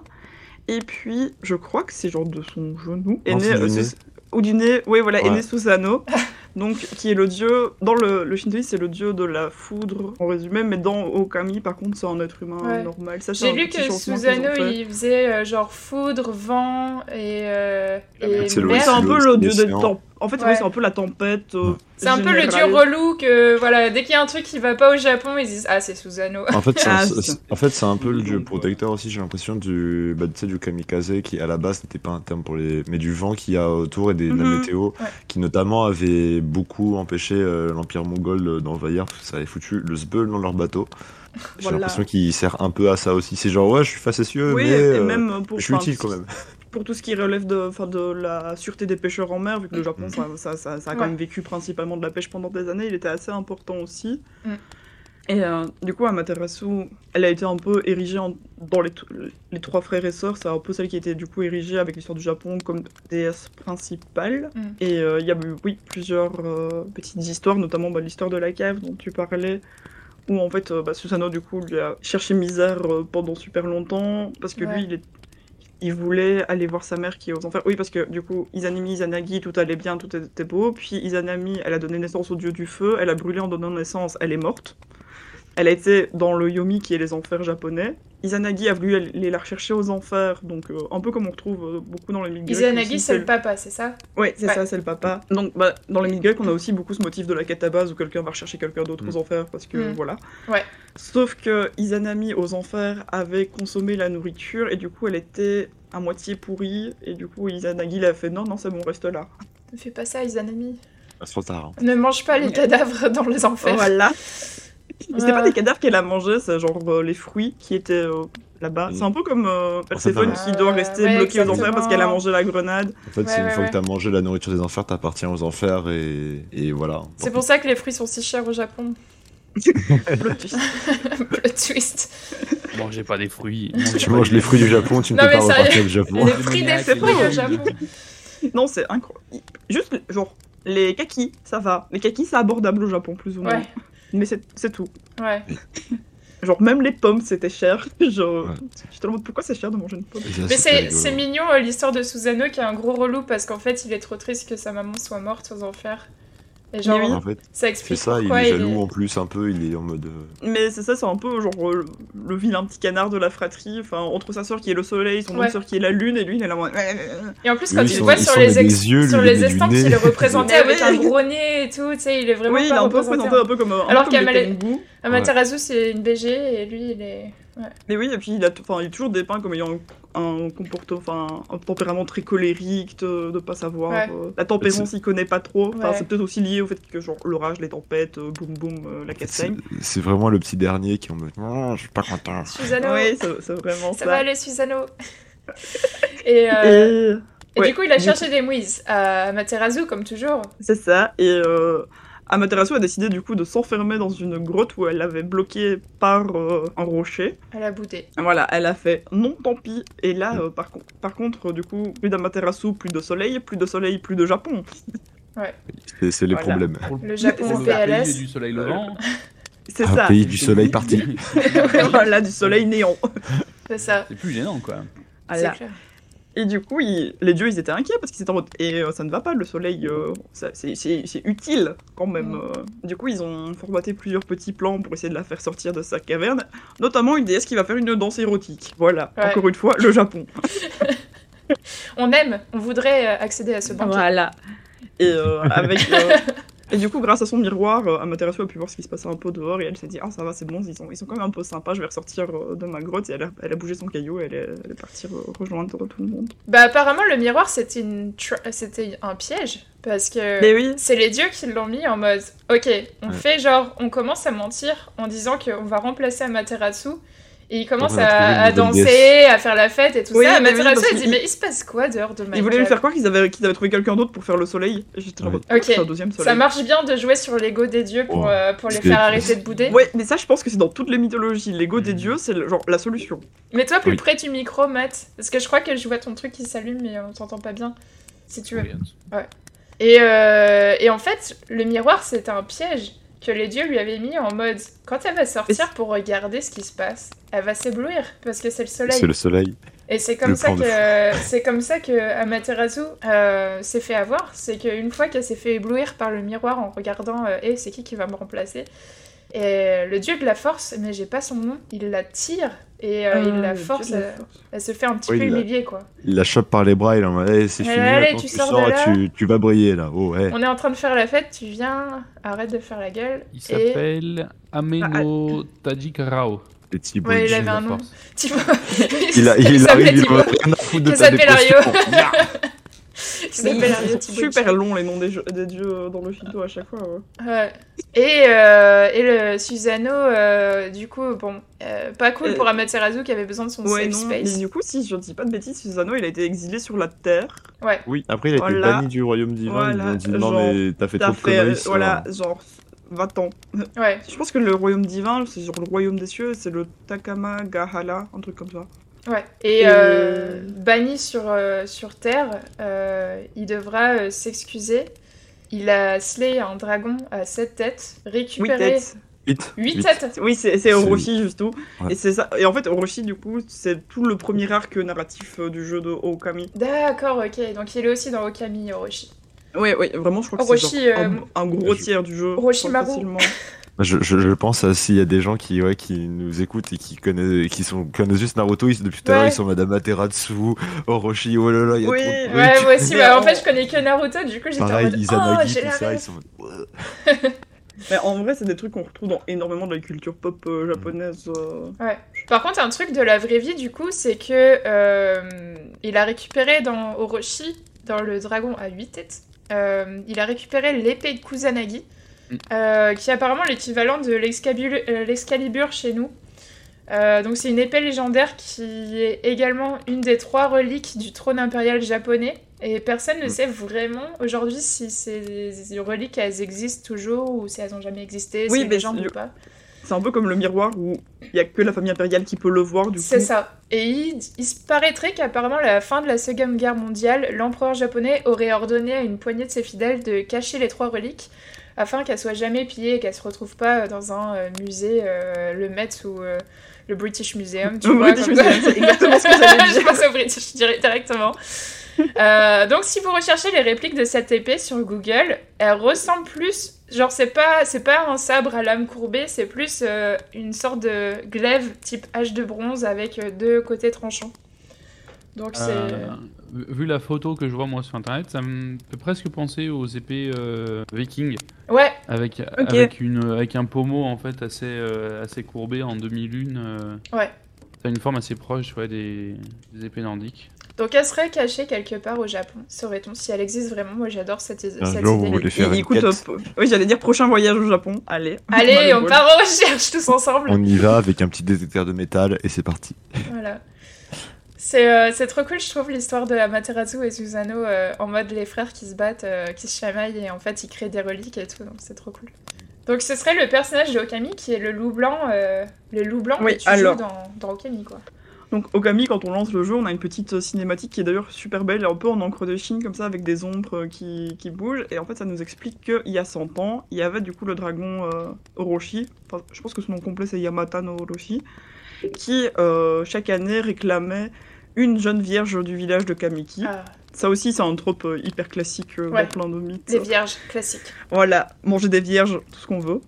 Et puis, je crois que c'est genre de son genou. Est Non, né, du euh, nez. Ou du nez, oui, voilà, est Ouais. né Susanoo. donc, qui est le dieu. Dans le, le shintoïsme, c'est le dieu de la foudre, en résumé. Mais dans Okami, par contre, c'est un être humain Ouais. normal. J'ai lu que Susano, il faisait euh, genre foudre, vent et, euh, La et. C'est un peu le dieu des. En fait, Ouais. oui, c'est un peu la tempête. euh. C'est un peu le dieu relou que, voilà, dès qu'il y a un truc qui va pas au Japon, ils disent Ah, c'est Susano. En fait, c'est un, Ah, en fait, c'est un peu le dieu protecteur aussi, j'ai l'impression, du, bah, tu sais, du kamikaze qui à la base n'était pas un terme pour les. mais du vent qu'il y a autour et des, de la Mhm. météo Ouais. qui notamment avait beaucoup empêché euh, l'Empire mongol euh, d'envahir parce que ça avait foutu le sbeul dans leur bateau. J'ai Voilà. l'impression qu'il sert un peu à ça aussi. C'est genre, ouais, je suis facétieux, Oui, mais. euh, même pour, je suis utile quand même. pour tout ce qui relève de, enfin, de la sûreté des pêcheurs en mer, vu que le Japon, Mm. ça, ça, ça- ça a quand Ouais. même vécu principalement de la pêche pendant des années, il était assez important aussi. Mm. Et euh, du coup, Amaterasu, elle a été un peu érigée en- dans les, trois frères et sœurs. C'est un peu celle qui a été du coup érigée avec l'histoire du Japon comme déesse principale. Mm. Et euh, il y a eu, oui, plusieurs euh, petites histoires, notamment bah, l'histoire de la cave dont tu parlais, où en fait, bah, Susanoo, du coup, lui a cherché misère pendant super longtemps, parce que Ouais. lui, il est il voulait aller voir sa mère qui est aux enfers. Oui, parce que du coup, Izanami, Izanagi, tout allait bien, tout était beau. Puis Izanami, elle a donné naissance au dieu du feu, elle a brûlé en donnant naissance, elle est morte. Elle a été dans le Yomi, qui est les enfers japonais. Izanagi a voulu aller la rechercher aux enfers, donc euh, un peu comme on retrouve euh, beaucoup dans les mythes grecs Izanagi, c'est le papa, c'est ça? Ouais, c'est Ouais. ça, c'est le papa. Donc, bah, dans les mythes grecs, on a aussi beaucoup ce motif de la quête à base où quelqu'un va rechercher quelqu'un d'autre Mm. aux enfers parce que Mm. voilà. Ouais. Sauf que Izanami aux enfers avait consommé la nourriture et du coup elle était à moitié pourrie et du coup Izanagi l'a fait non, non, c'est bon, reste là. Ne fais pas ça, Izanami. C'est trop tard. hein. Ne mange pas les cadavres dans les enfers. Voilà. C'était pas des cadavres qu'elle a mangés, c'est genre euh, les fruits qui étaient euh, là-bas. Mm. C'est un peu comme euh, Perséphone voilà. qui doit Euh, rester ouais, bloquée aux enfers parce qu'elle a mangé la grenade. En fait, Ouais, c'est une ouais, fois ouais. que t'as mangé la nourriture des enfers, t'appartiens aux enfers et, et voilà. C'est pour ça que les fruits sont si chers au Japon. Plot twist. Le twist. Mangez pas des fruits. Si mangez tu manges les fruits du Japon, tu ne peux pas repartir du Japon. Les fruits des fruits au Japon. non, c'est incroyable. Juste, genre, Les kakis, ça va. Les kakis, c'est abordable au Japon, plus ou moins. Ouais, Mais c'est c'est tout. ouais. Genre, même les pommes, c'était cher. Genre, Ouais. j'étais en mode, pourquoi c'est cher de manger une pomme Mais c'est mignon euh, l'histoire de Susanoo qui est un gros relou parce qu'en fait il est trop triste que sa maman soit morte aux enfers. Et genre, Mais oui. En fait, ça c'est ça, il est il jaloux est... en plus, un peu, il est en mode. euh, Mais c'est ça, c'est un peu genre euh, le vilain petit canard de la fratrie. Enfin, entre sa sœur qui est le soleil, son Ouais. autre sœur qui est la lune, et lui, il est là. en mode- Et en plus quand tu le vois sur les, ex- yeux, sur il est les estampes, il est représenté avec un gros nez et tout, tu sais, il est vraiment Oui, il est un peu représenté. présenté un peu comme, un Alors peu comme qu'Amale- les Tengu. Amaterasu c'est une BG et lui il est... Mais oui, et puis il, a t- enfin, il est toujours dépeint comme ayant un, comportement, enfin, un tempérament très colérique, de, de pas savoir. Ouais. euh, la tempérance, il connaît pas trop. Enfin, Ouais. c'est peut-être aussi lié au fait que, genre, l'orage, les tempêtes, euh, boum boum, euh, la castagne. c'est vraiment le petit dernier qui en mode. Non, je suis pas content. Susanoo, Oui, c'est vraiment ça ça. va aller Susanoo Et, euh, Et et ouais, du coup il a cherché des mouises à Amaterasu comme toujours. c'est ça. Et euh, Amaterasu a décidé du coup de s'enfermer dans une grotte où elle l'avait bloqué par euh, un rocher. Elle a boudé. Voilà, elle a fait non, tant pis. Et là, euh, par, con- par contre, du coup, plus d'Amaterasu, plus de soleil, plus de soleil, plus de Japon. C'est c'est les Voilà. problèmes. Le Japon le PLS. pays du soleil levant. C'est Un ça. pays du soleil parti. voilà, du soleil néant. C'est ça. C'est plus gênant, quoi. Voilà. C'est clair. Et du coup, ils- les dieux, ils étaient inquiets parce qu'ils étaient en mode et euh, ça ne va pas, le soleil, euh, c'est utile quand même. Mm. euh. Du coup, ils ont formaté plusieurs petits plans pour essayer de la faire sortir de sa caverne, notamment une déesse qui va faire une danse érotique. Voilà, Ouais. encore une fois, le Japon. On aime, on voudrait euh, accéder à ce banquet. Voilà. Et avec. euh, Et du coup, grâce à son miroir, euh, Amaterasu a pu voir ce qui se passait un peu dehors et elle s'est dit Ah, ça va, c'est bon, ils sont, ils sont quand même un peu sympas, je vais ressortir euh, de ma grotte. Et elle a, elle a bougé son caillou et elle est, elle est partie re- rejoindre tout le monde. Bah apparemment le miroir c'était une c'était un piège parce que oui, c'est les dieux qui l'ont mis en mode ok on Ouais. fait genre on commence à mentir en disant qu'on va remplacer Amaterasu et il commence à, danser à faire la fête et tout Oui, ça mais oui, Amaterasu parce il dit mais il se passe quoi dehors de ma ils voulaient lui faire croire qu'ils avaient, qu'ils avaient trouvé quelqu'un d'autre pour faire le soleil. J'étais en Ouais. mode Ok. C'est un deuxième soleil. ça marche bien de jouer sur l'ego des dieux pour, Ouais. euh, pour les faire arrêter de bouder Ouais, mais ça, je pense que c'est dans toutes les mythologies. L'ego des Mhm. dieux, c'est le- genre la solution. mais toi plus Oui. près du micro Matt parce que je crois que je vois ton truc qui s'allume mais on t'entend pas bien si tu veux Oui, Et, euh, et en fait, le miroir, c'était un piège que les dieux lui avaient mis en mode quand elle va sortir pour regarder ce qui se passe, elle va s'éblouir parce que c'est le soleil. C'est le soleil. Et c'est comme ça que c'est comme ça que Amaterasu euh, s'est fait avoir, c'est qu'une fois qu'elle s'est fait éblouir par le miroir en regardant euh, Eh, c'est qui qui va me remplacer? Et le dieu de la force, mais j'ai pas son nom, il la tire et euh, il Ah, la le force, la euh, elle se fait un petit Oui, peu il humilier quoi. Il la chope par les bras, il en mode Eh, c'est fini, allez, tu tu sors de sors, là. tu, tu vas briller là. Oh. On est en train de faire la fête, tu viens, arrête de faire la gueule. Il et s'appelle Ameno Tajikarao. Les petits Ouais, il avait un nom. Il, a, il, s'appelle arrive, il Thibaut. en a rien à foutre de Il ta s'appelle dépression. C'est super long les noms des, jeux- des dieux euh, dans le Shinto à chaque fois. ouais. Ouais. Et, euh, et le Susano, euh, du coup, bon, euh, pas cool pour Amaterasu qui avait besoin de son Ouais, safe non, mais space. du coup, si je dis pas de bêtises, Susano, il a été exilé sur la Terre. Oui, après il a été Voilà. banni du royaume divin. Voilà, Ils lui ont dit genre, non, mais t'as fait T'as trop de fait, conneries. euh, ça. voilà, genre, va-t'en. Ouais. Je pense que le royaume divin, c'est genre le royaume des cieux, c'est le Takama Gahala, un truc comme ça. Ouais. Et Et- euh, banni sur, euh, sur Terre, euh, il devra euh, s'excuser. Il a slay un dragon à 7 têtes, Oui, récupéré tête. 8. 8 têtes. Oui, c'est c'est Orochi, juste tout. Ouais. Et c'est ça. Et en fait, Orochi, du coup, c'est tout le premier arc narratif du jeu de Okami. D'accord, ok. Donc il est aussi dans Okami, Orochi. Ouais, ouais, vraiment, je crois que c'est genre euh, un, un gros tiers du jeu. Orochimaru. Je, je, je pense à s'il y a des gens qui, ouais, qui nous écoutent et qui connaissent, qui sont, connaissent juste Naruto, ils, depuis tout à l'heure Ouais. ils sont Madame Amaterasu, Orochi, oh là là, il y a Oui, trop de ouais, trucs. Ouais, moi aussi. Mais en fait, je connais que Naruto, du coup, j'étais en mode Oh, Izanagi, j'ai tout ça, ils sont ouais. Mais en vrai, c'est des trucs qu'on retrouve dans énormément de la culture pop euh, japonaise. euh. Par contre, un truc de la vraie vie, du coup, c'est que euh, il a récupéré dans Orochi, dans le dragon à 8 têtes, euh, il a récupéré l'épée de Kusanagi, Mm. Euh, qui est apparemment l'équivalent de euh, l'excalibur chez nous. Euh, donc c'est une épée légendaire qui est également une des trois reliques du trône impérial japonais. Et personne ne Mm. sait vraiment aujourd'hui si ces reliques elles existent toujours ou si elles ont jamais existé, Oui, si mais les gens le- ou pas. c'est un peu comme le miroir où il y a que la famille impériale qui peut le voir, du coup. C'est ça. Et il, il se paraîtrait qu'apparemment, à la fin de la Seconde Guerre mondiale, l'empereur japonais aurait ordonné à une poignée de ses fidèles de cacher les trois reliques afin qu'elles soient jamais pillées et qu'elles se retrouvent pas dans un euh, musée, euh, le Met ou euh, le British Museum. Tu Le vois, British Museum, c'est exactement ce que j'allais Je dire. passe au British dir- directement. Euh, donc si vous recherchez les répliques de cette épée sur Google, elle ressemble plus, genre c'est pas c'est pas un sabre à lame courbée, c'est plus euh, une sorte de glaive type hache de bronze avec euh, deux côtés tranchants. Donc c'est Euh, vu la photo que je vois moi sur internet, ça me fait presque penser aux épées euh, vikings ouais, avec, Ok. avec, une, avec un pommeau en fait assez, euh, assez courbé en demi-lune. euh. ouais. Ça a une forme assez proche ouais, des, des épées nordiques. Donc elle serait cachée quelque part au Japon, saurait-on si elle existe vraiment. Moi j'adore cette, cette jour, vous idée. voulez Et, faire une écoute, euh, oui, j'allais dire prochain voyage au Japon. Allez. Allez, on va part en recherche tous ensemble. On y va avec un petit détecteur de métal et c'est parti. Voilà. C'est euh, c'est trop cool, je trouve, l'histoire de Amaterasu et Susanoo euh, en mode les frères qui se battent, euh, qui se chamaillent et en fait ils créent des reliques et tout, donc c'est trop cool. Donc ce serait le personnage de Okami qui est le loup blanc, le loup blanc Oui, que tu alors. joues dans, dans Okami quoi. Donc Okami, quand on lance le jeu, on a une petite cinématique qui est d'ailleurs super belle, un peu en encre de Chine comme ça, avec des ombres qui, qui bougent. Et en fait, ça nous explique qu'il y a 100 ans, il y avait du coup le dragon euh, Orochi, enfin, je pense que son nom complet c'est Yamata no Orochi, qui euh, chaque année réclamait une jeune vierge du village de Kamiki. Ah, Ça aussi, c'est un trope euh, hyper classique euh, Ouais. dans plein de mythes. les vierges classiques. Voilà, manger des vierges, tout ce qu'on veut.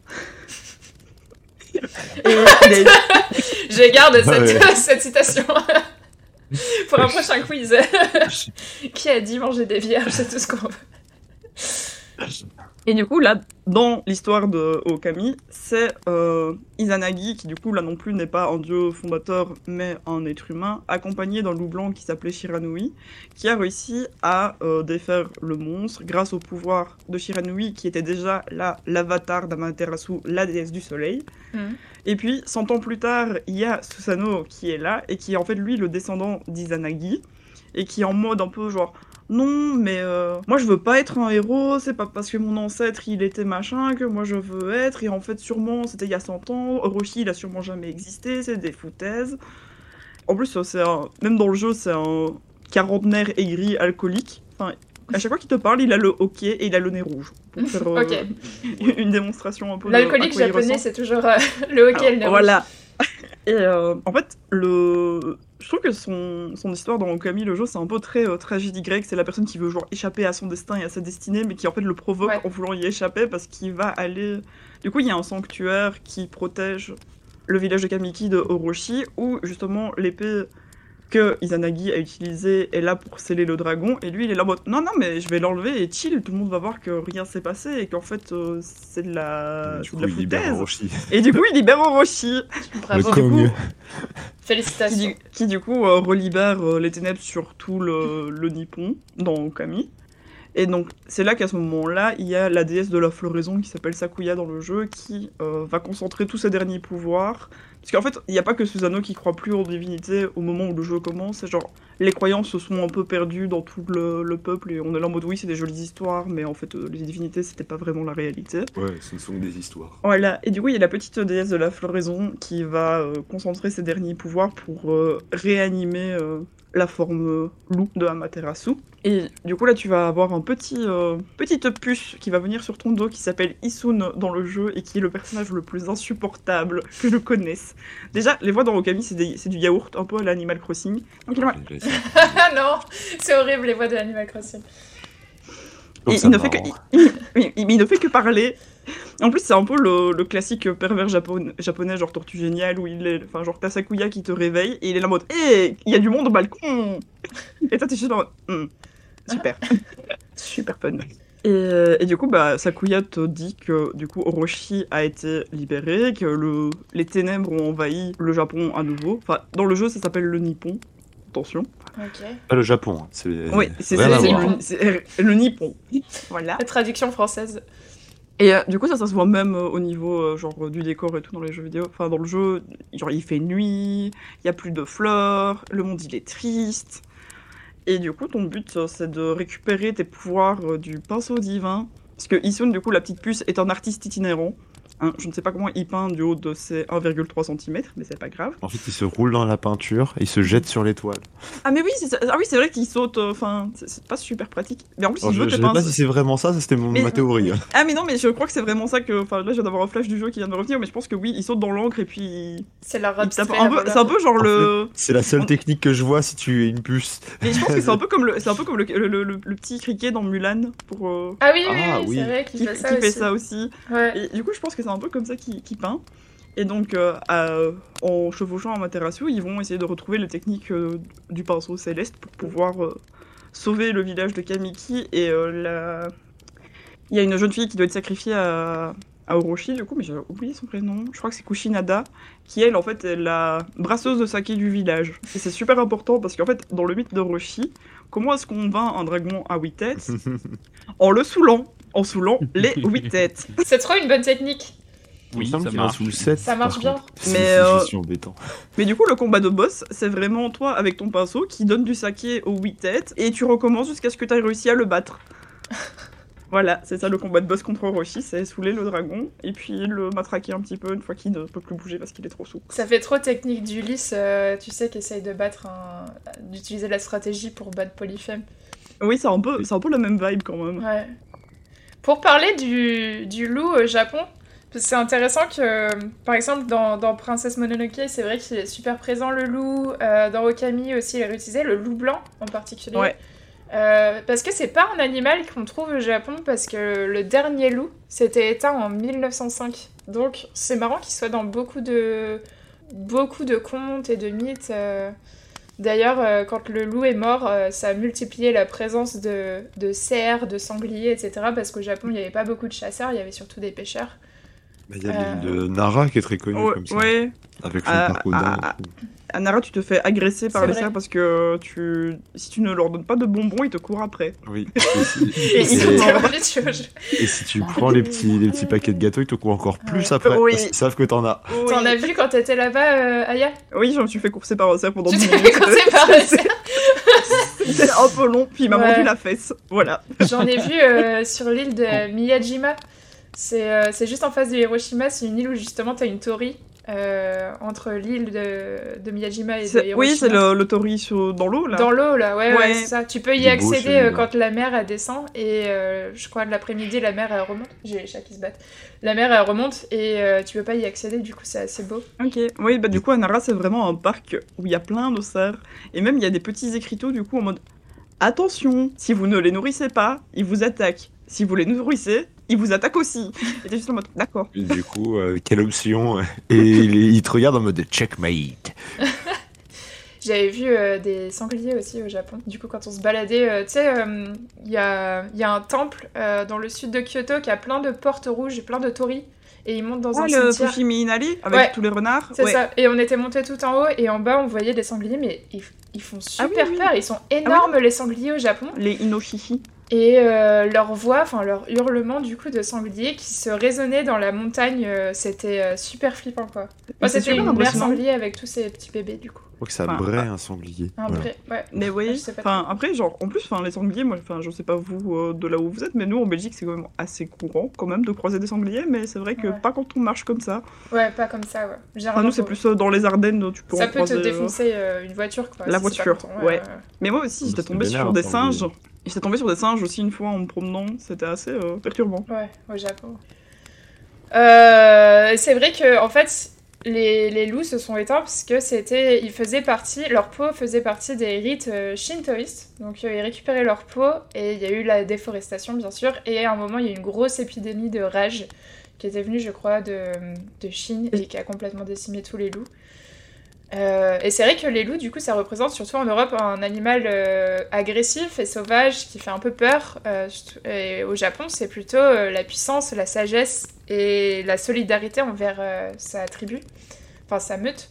Et Je garde cette, Ouais. cette citation pour un prochain quiz. qui a dit manger des vierges, c'est tout ce qu'on veut? Et du coup, là, dans l'histoire de Okami, c'est euh, Izanagi, qui du coup, là non plus, n'est pas un dieu fondateur, mais un être humain, accompagné d'un loup blanc qui s'appelait Shiranui, qui a réussi à euh, défaire le monstre grâce au pouvoir de Shiranui, qui était déjà là l'avatar d'Amaterasu, la déesse du soleil. Mhm. Et puis, 100 ans plus tard, il y a Susanoo qui est là, et qui est en fait, lui, le descendant d'Izanagi, et qui est en mode un peu genre non, mais euh, moi je veux pas être un héros, c'est pas parce que mon ancêtre il était machin que moi je veux être, et en fait sûrement c'était il y a 100 ans, Orochi il a sûrement jamais existé, c'est des foutaises. En plus, c'est un... même dans le jeu, c'est un quarantenaire aigri alcoolique. Enfin, à chaque fois qu'il te parle, il a le hockey et il a le nez rouge. Pour faire euh, une démonstration un peu L'alcoolique japonais, c'est toujours euh, le hockey et le nez rouge. Voilà. Et en fait, le... je trouve que son, son histoire dans Okami, le jeu, c'est un peu très euh, tragédie grecque. C'est la personne qui veut genre échapper à son destin et à sa destinée, mais qui en fait le provoque Ouais. en voulant y échapper parce qu'il va aller. Du coup, il y a un sanctuaire qui protège le village de Kamiki de Orochi, où justement l'épée que Izanagi a utilisée est là pour sceller le dragon, et lui il est là en mode non, non, mais je vais l'enlever et chill, tout le monde va voir que rien s'est passé et qu'en fait euh, c'est de la, du c'est coup, de la il libère foutaise. Orochi. Et du coup, il libère Orochi, Bravo. Le Kong. qui Félicitations. du, qui, du coup euh, relibère euh, les ténèbres sur tout le, le Nippon dans Okami. Et donc, c'est là qu'à ce moment-là, il y a la déesse de la floraison qui s'appelle Sakuya dans le jeu, qui euh, va concentrer tous ses derniers pouvoirs. Parce qu'en fait, il n'y a pas que Susanoo qui croit plus aux divinités au moment où le jeu commence. Genre, les croyances se sont un peu perdues dans tout le, le peuple, et on est là en mode oui, c'est des jolies histoires, mais en fait, euh, les divinités, c'était pas vraiment la réalité. Ouais, ce ne sont que des histoires. Voilà, et du coup, il y a la petite déesse de la floraison qui va euh, concentrer ses derniers pouvoirs pour euh, réanimer euh, la forme loup de Amaterasu. Et du coup, là, tu vas avoir un petit euh, petite puce qui va venir sur ton dos qui s'appelle Isun dans le jeu et qui est le personnage le plus insupportable que je connaisse. Déjà, les voix dans Okami, c'est des- c'est du yaourt, un peu à l'Animal Crossing. Donc, il Ah non, c'est horrible les voix de Animal Crossing. Et il ne, fait que, il, il- il- il ne fait que parler. En plus, c'est un peu le, le classique pervers japon- japonais, genre Tortue Géniale, où il est. Enfin, genre, t'as Sakuya qui te réveille et il est là en mode Hé, il y a du monde au balcon Et toi, t'es juste en mode Hmm, Super. Super fun. Et, euh, et du coup, bah, Sakuya te dit que du coup, Orochi a été libéré, que le, les ténèbres ont envahi le Japon à nouveau. Enfin, dans le jeu, ça s'appelle le Nippon. Attention. Ok. Pas le Japon. hein, C'est Oui, c'est le, le Nippon. Voilà. La traduction française. Et euh, du coup, ça, ça se voit même euh, au niveau euh, genre du décor et tout dans les jeux vidéo. Enfin, dans le jeu, genre il fait nuit, il y a plus de fleurs, le monde il est triste. Et du coup, ton but euh, c'est de récupérer tes pouvoirs euh, du pinceau divin. Parce que Isun, du coup, la petite puce, est un artiste itinérant. Hein, je ne sais pas comment il peint du haut de ses 1,3 cm, mais c'est pas grave. En fait, il se roule dans la peinture et il se jette sur l'étoile. Ah mais oui, c'est ah oui, c'est vrai qu'il saute. euh, Enfin, c'est- c'est pas super pratique. Mais en plus, Alors, il je veut je sais pas si c'est vraiment ça, ça c'était mon- Mais- ma théorie. Ah mais non, mais je crois que c'est vraiment ça que. Enfin là, je viens d'avoir un flash du jeu qui vient de revenir, mais je pense que oui, il saute dans l'encre et puis. C'est la un. C'est un peu genre le. C'est la seule On- technique que je vois si tu es une puce. Mais je pense que c'est un peu comme le, c'est un peu comme le, le, le- le petit criquet dans Mulan pour. euh, Ah oui, oui, Ah, oui, oui. c'est vrai qu'il qui, fait qui ça fait aussi. ça aussi. Ouais. Et du coup, je pense que c'est un peu comme ça qu'il qu'il peint. Et donc, euh, à- en chevauchant Amaterasu, ils vont essayer de retrouver les techniques euh, du pinceau céleste pour pouvoir euh, sauver le village de Kamiki. Et euh, la... il y a une jeune fille qui doit être sacrifiée à, à Orochi, du coup, mais j'ai oublié son prénom. Je crois que c'est Kushinada, qui elle, en fait, est la brasseuse de saké du village. Et c'est super important parce qu'en fait, dans le mythe d'Orochi, comment est-ce qu'on vainc un dragon à huit têtes En le saoulant. En saoulant les huit têtes. C'est trop une bonne technique. Oui, ça marche. sous le 7. Ça marche bien. Mais, euh, embêtant. Mais du coup, le combat de boss, c'est vraiment toi avec ton pinceau qui donne du saké aux 8 têtes et tu recommences jusqu'à ce que tu aies réussi à le battre. voilà, c'est ça le combat de boss contre Orochi, c'est saouler le dragon et puis le matraquer un petit peu une fois qu'il ne peut plus bouger parce qu'il est trop sous. Ça fait trop technique d'Ulysse, euh, tu sais, qui essaye de battre un... d'utiliser la stratégie pour battre Polyphème. Oui, c'est un, peu, c'est un peu la même vibe quand même. Ouais. Pour parler du, du loup au Japon, c'est intéressant que, par exemple, dans, dans Princesse Mononoke, c'est vrai qu'il est super présent le loup. euh, dans Okami aussi, il est réutilisé, le loup blanc en particulier. Ouais. Euh, parce que c'est pas un animal qu'on trouve au Japon, parce que le dernier loup s'était éteint en 1905. Donc c'est marrant qu'il soit dans beaucoup de, beaucoup de contes et de mythes. euh. D'ailleurs, euh, quand le loup est mort, euh, ça a multiplié la présence de, de cerfs, de sangliers, etc. Parce qu'au Japon, il n'y avait pas beaucoup de chasseurs, il y avait surtout des pêcheurs. Bah, Il y a Euh, l'île de Nara qui est très connue comme ça. ouais. Avec le parc aux ah, dents. ah. À Nara, tu te fais agresser par les cerfs parce que tu... si tu ne leur donnes pas de bonbons, ils te courent après. Oui. Et si, Et Et si tu prends les petits, les petits paquets de gâteaux, ils te courent encore plus Ouais. après. Oui. Parce qu'ils savent que t'en as. T'en as vu quand t'étais là-bas, euh, Aya? Oui, je me suis fait courser par un cerf pendant Tu 10 t'es minutes. fait courser par un C'est- C'était un peu long, puis il m'a Ouais. mordu la fesse. Voilà. J'en ai vu euh, sur l'île de Miyajima. C'est euh, c'est juste en face de Hiroshima, c'est une île où justement t'as une torii euh, entre l'île de, de Miyajima et de Hiroshima. Oui, c'est le, le tori sur- dans l'eau, là. Dans l'eau, là, ouais, ouais, Ouais. c'est ça. Tu peux y beau, accéder euh, quand la mer elle descend et euh, je crois de l'après-midi la mer elle remonte. J'ai les chats qui se battent. La mer elle remonte et euh, tu peux pas y accéder, du coup c'est assez beau. Ok. Oui, bah du coup, à Nara, c'est vraiment un parc où il y a plein de cerfs. Et même, il y a des petits écriteaux, du coup, en mode Attention, si vous ne les nourrissez pas, ils vous attaquent. Si vous les nourrissez, ils vous attaquent aussi. Et t'es juste en mode D'accord. Du coup, euh, quelle option Et il, il te regarde en mode checkmate. J'avais vu euh, des sangliers aussi au Japon. Du coup, quand on se baladait, euh, tu sais, euh, il y, a, il y a un temple euh, dans le sud de Kyoto qui a plein de portes rouges et plein de torii. Et ils montent dans Ah, un le cimetière. Fushimi Inari avec Ouais. tous les renards. C'est Ouais. ça. Et on était monté tout en haut et en bas on voyait des sangliers, mais ils, ils font Ah oui, super oui. peur. Ils sont énormes les sangliers au Japon. Les Inoshishi. Et euh, leur voix, enfin leur hurlement du coup de sanglier qui se résonnait dans la montagne, euh, c'était euh, super flippant quoi. C'est c'était super une mère sanglier avec tous ses petits bébés du coup. Je crois que ça Enfin, braie un sanglier. Un Voilà. vrai, ouais. Mais sais pas enfin après genre en plus enfin les sangliers moi enfin je sais pas vous euh, de là où vous êtes mais nous en Belgique c'est quand même assez courant quand même de croiser des sangliers mais c'est vrai que Ouais. pas quand on marche comme ça. Ouais, pas comme ça, ouais. Enfin, Généralement, nous c'est plus euh, dans les Ardennes tu peux Ça en peut te croiser, euh, défoncer euh, une voiture quoi. la si voiture, ouais. Mais moi aussi Ah, j'étais tombée sur des sanglier. singes. J'étais tombée sur des singes aussi une fois en me promenant, c'était assez euh, perturbant. Ouais, au Japon. Euh, c'est vrai que en fait, les, les loups se sont éteints parce que c'était, ils faisaient partie, leur peau faisait partie des rites euh, shintoïstes. Donc ils récupéraient leur peau et il y a eu la déforestation bien sûr. Et à un moment, il y a eu une grosse épidémie de rage qui était venue, je crois, de, de Chine et qui a complètement décimé tous les loups. Euh, et c'est vrai que les loups, du coup, ça représente surtout en Europe un animal euh, agressif et sauvage qui fait un peu peur. Euh, et au Japon, c'est plutôt euh, la puissance, la sagesse et la solidarité envers euh, sa tribu, enfin sa meute.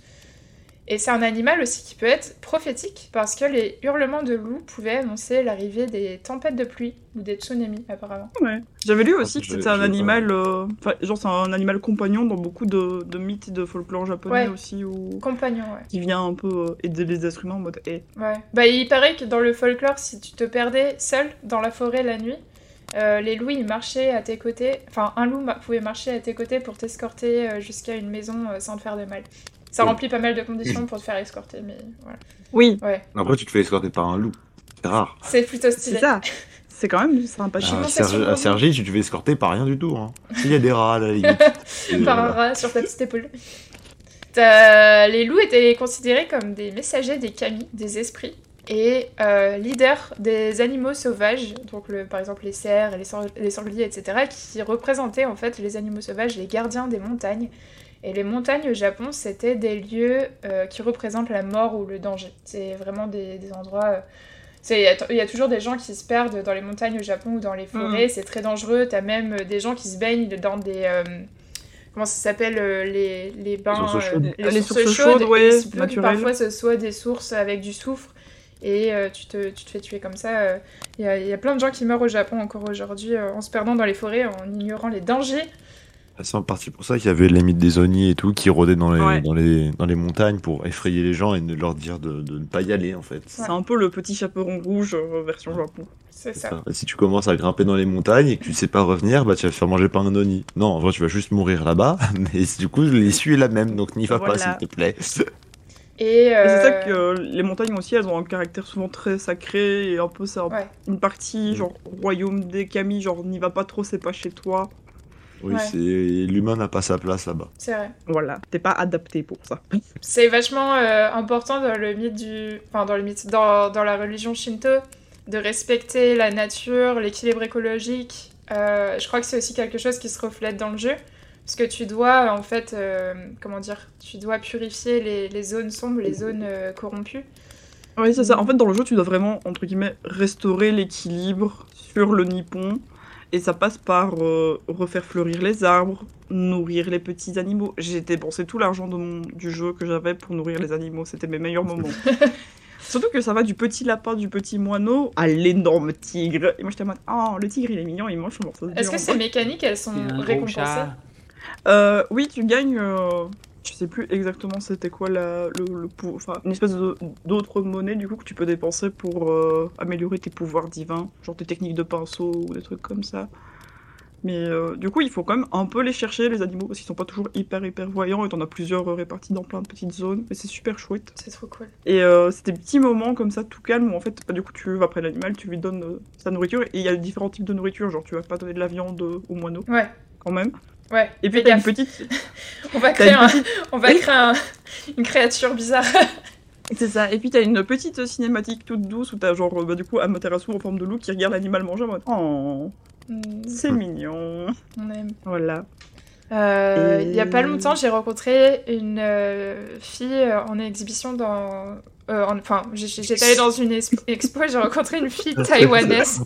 Et c'est un animal aussi qui peut être prophétique parce que les hurlements de loups pouvaient annoncer l'arrivée des tempêtes de pluie ou des tsunamis, apparemment. Ouais. J'avais lu aussi Ah, que c'était un animal, euh, genre c'est un animal compagnon dans beaucoup de, de mythes et de folklore japonais Ouais. aussi où Compagnon, ouais. qui vient un peu euh, aider les êtres humains en mode eh. Ouais. Bah, il paraît que dans le folklore, si tu te perdais seul dans la forêt la nuit, euh, les loups ils marchaient à tes côtés. Enfin, un loup ma- pouvait marcher à tes côtés pour t'escorter euh, jusqu'à une maison euh, sans te faire de mal. Ça remplit pas mal de conditions pour te faire escorter, mais voilà. Oui, Ouais, Après, tu te fais escorter par un loup. C'est rare. c'est plutôt c'est stylé. ça. C'est quand même À, c'est Sergi, à Sergi, tu te fais escorter par rien du tout. Hein. Il y a des rats à la limite. Et Par un rat sur ta petite épaule. T'as- Les loups étaient considérés comme des messagers des kami, des esprits, et euh, leaders des animaux sauvages, donc le, par exemple les cerfs, les, sang- les sangliers, etc., qui représentaient en fait les animaux sauvages, les gardiens des montagnes. Et les montagnes au Japon, c'était des lieux euh, qui représentent la mort ou le danger. C'est vraiment des, des endroits. euh, Il y, a y toujours des gens qui se perdent dans les montagnes au Japon ou dans les forêts, c'est très dangereux. T'as même euh, des gens qui se baignent dans des. euh, comment ça s'appelle euh, les, les bains sources euh, chaudes. Les sources chaudes, ouais, il que parfois ce soit des sources avec du soufre et euh, tu, te, tu te fais tuer comme ça. euh. Il y, a, il y a plein de gens qui meurent au Japon encore aujourd'hui euh, en se perdant dans les forêts, en ignorant les dangers. C'est en partie pour ça qu'il y avait les mythes des Oni et tout qui rôdaient dans les, Ouais. dans, les, dans les montagnes pour effrayer les gens et ne leur dire de, de ne pas y aller en fait. C'est un peu le petit chaperon rouge euh, version Japon. C'est ça. Si tu commences à grimper dans les montagnes et que tu sais pas revenir, bah tu vas te faire manger par un Oni. Non, en vrai tu vas juste mourir là-bas, mais du coup l'issue est la même, donc n'y va pas s'il te plaît. Et, Et c'est ça euh, que euh, les montagnes aussi, elles ont un caractère souvent très sacré et un peu ça, Ouais. une partie genre royaume des kami, genre n'y va pas trop, c'est pas chez toi. Oui, Ouais. c'est l'humain n'a pas sa place là-bas. C'est vrai. Voilà, t'es pas adapté pour ça. C'est vachement euh, important dans le mythe du. Enfin, dans le mythe. Dans, dans la religion shinto, de respecter la nature, l'équilibre écologique. Euh, je crois que c'est aussi quelque chose qui se reflète dans le jeu. Parce que tu dois, en fait. euh, comment dire Tu dois purifier les, les zones sombres, les zones euh, corrompues. Oui, c'est ça. En fait, dans le jeu, tu dois vraiment, entre guillemets, restaurer l'équilibre sur le Nippon. Et ça passe par euh, refaire fleurir les arbres, nourrir les petits animaux. J'ai dépensé tout l'argent du jeu que j'avais pour nourrir les animaux. C'était mes meilleurs moments. Surtout que ça va du petit lapin, du petit moineau à l'énorme tigre. Et moi, j'étais en mode, oh, le tigre, il est mignon, il mange son morceau de Est-ce que ces mécaniques, elles sont récompensées? Euh, oui, tu gagnes. euh, je sais plus exactement c'était quoi la, le, le enfin, une espèce d'autre monnaie du coup que tu peux dépenser pour euh, améliorer tes pouvoirs divins, genre tes techniques de pinceau ou des trucs comme ça. Mais euh, du coup, il faut quand même un peu les chercher les animaux parce qu'ils sont pas toujours hyper hyper voyants et t'en as plusieurs euh, répartis dans plein de petites zones. Mais c'est super chouette. C'est trop cool. Et euh, c'est des petits moments comme ça tout calme où en fait, bah, du coup, tu vas après l'animal, tu lui donnes sa nourriture et il y a différents types de nourriture. Genre, tu vas pas donner de la viande au moineau Ouais, quand même. Ouais. Et puis t'as une petite On va créer, une un- petite- on va créer un- une créature bizarre. C'est ça, et puis t'as une petite cinématique toute douce où t'as genre bah, du coup Amaterasu en forme de loup qui regarde l'animal manger en mode Oh, Hmm, c'est mignon. on aime. Voilà. Euh, Et- Il y a pas longtemps, j'ai rencontré une euh, fille euh, en exhibition dans. Euh, en- Enfin, j'ai- j'ai- j'étais allée dans une expo, j'ai rencontré une fille taïwanaise.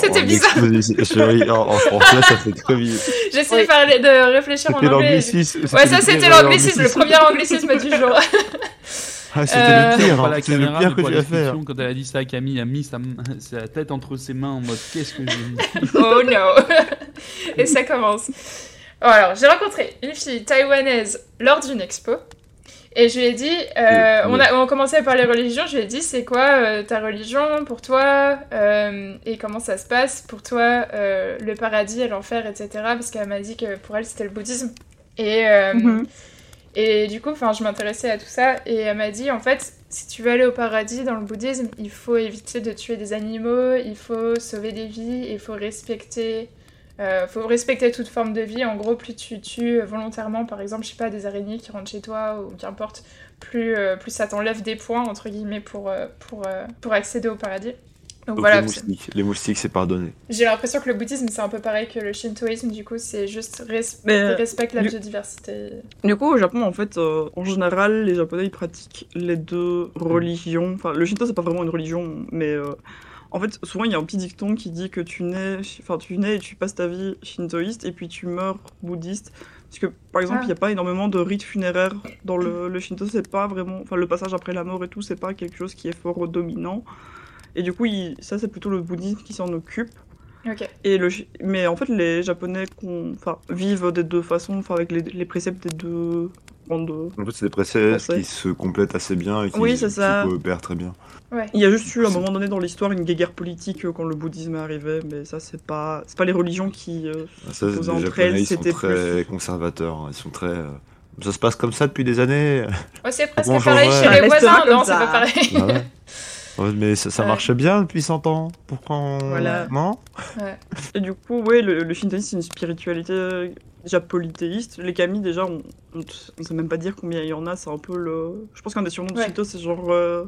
C'était bizarre. en, en français, ça fait très bizarre. J'essaie Oui. de, réfléchir en anglais. l'anglicisme. Ouais, ça c'était l'anglicisme, le premier anglicisme du jour. Ah, c'était Euh, le pire, Pas hein. c'est le caméra, pire que as fait. hein. Quand elle a dit ça à Camille, elle a mis sa, sa tête entre ses mains en mode qu'est-ce que j'ai mis Oh no Et ça commence. Alors, j'ai rencontré une fille taïwanaise lors d'une expo. Et je lui ai dit, euh, Oui. on, a, on commençait à parler religion, je lui ai dit, c'est quoi euh, ta religion pour toi euh, Et comment ça se passe pour toi, euh, le paradis et l'enfer, etc. Parce qu'elle m'a dit que pour elle, c'était le bouddhisme. Et, euh, Mhm. et du coup, enfin, je m'intéressais à tout ça et elle m'a dit en fait, si tu veux aller au paradis dans le bouddhisme, il faut éviter de tuer des animaux, il faut sauver des vies, il faut respecter, euh, faut respecter toute forme de vie. En gros, plus tu tues volontairement, par exemple, je sais pas, des araignées qui rentrent chez toi ou qu'importe, plus, euh, plus ça t'enlève des points entre guillemets pour euh, pour euh, pour accéder au paradis. Donc Donc, voilà, les moustiques, les moustiques, c'est pardonné. j'ai l'impression que le bouddhisme c'est un peu pareil que le shintoïsme, du coup c'est juste res- Mais, euh, respecte la du- biodiversité. Du coup, au Japon, en fait, euh, en général, les Japonais ils pratiquent les deux religions. Enfin, le Shinto, c'est pas vraiment une religion, mais euh, en fait, souvent il y a un petit dicton qui dit que tu nais, enfin, tu nais et tu passes ta vie shintoïste et puis tu meurs bouddhiste. Parce que, par exemple, Ah. il n'y a pas énormément de rites funéraires dans le, le Shinto, c'est pas vraiment. Enfin, le passage après la mort et tout, c'est pas quelque chose qui est fort dominant. Et du coup, il- ça, c'est plutôt le bouddhisme qui s'en occupe. Et le, mais en fait, les Japonais vivent des deux façons, enfin, avec les, les préceptes des deux, de... En fait, c'est des Ouais. qui se complètent assez bien et qui, Oui, ça. coopèrent très bien. Ouais. Il y a juste eu à un moment donné dans l'histoire une guerre politique euh, quand le bouddhisme est arrivé, mais ça c'est pas c'est pas les religions qui euh, Ça, Aux les entre Japonais, elles, ils sont c'était très plus- conservateurs. hein. Ils sont très. euh, Ça se passe comme ça depuis des années. Ouais, c'est presque Bon, pareil chez les Ça voisins, non, c'est ça. pas pareil. Ouais. Ouais, mais ça, ça Ouais. marchait bien depuis 100 ans. Pourquoi on... Voilà. Non Et du coup, ouais, le, le shintoïsme, c'est une spiritualité euh, déjà polythéiste. Les kami, déjà, on, on sait même pas dire combien il y en a. C'est un peu le. Je pense qu'un des surnoms de. Shinto, c'est genre euh,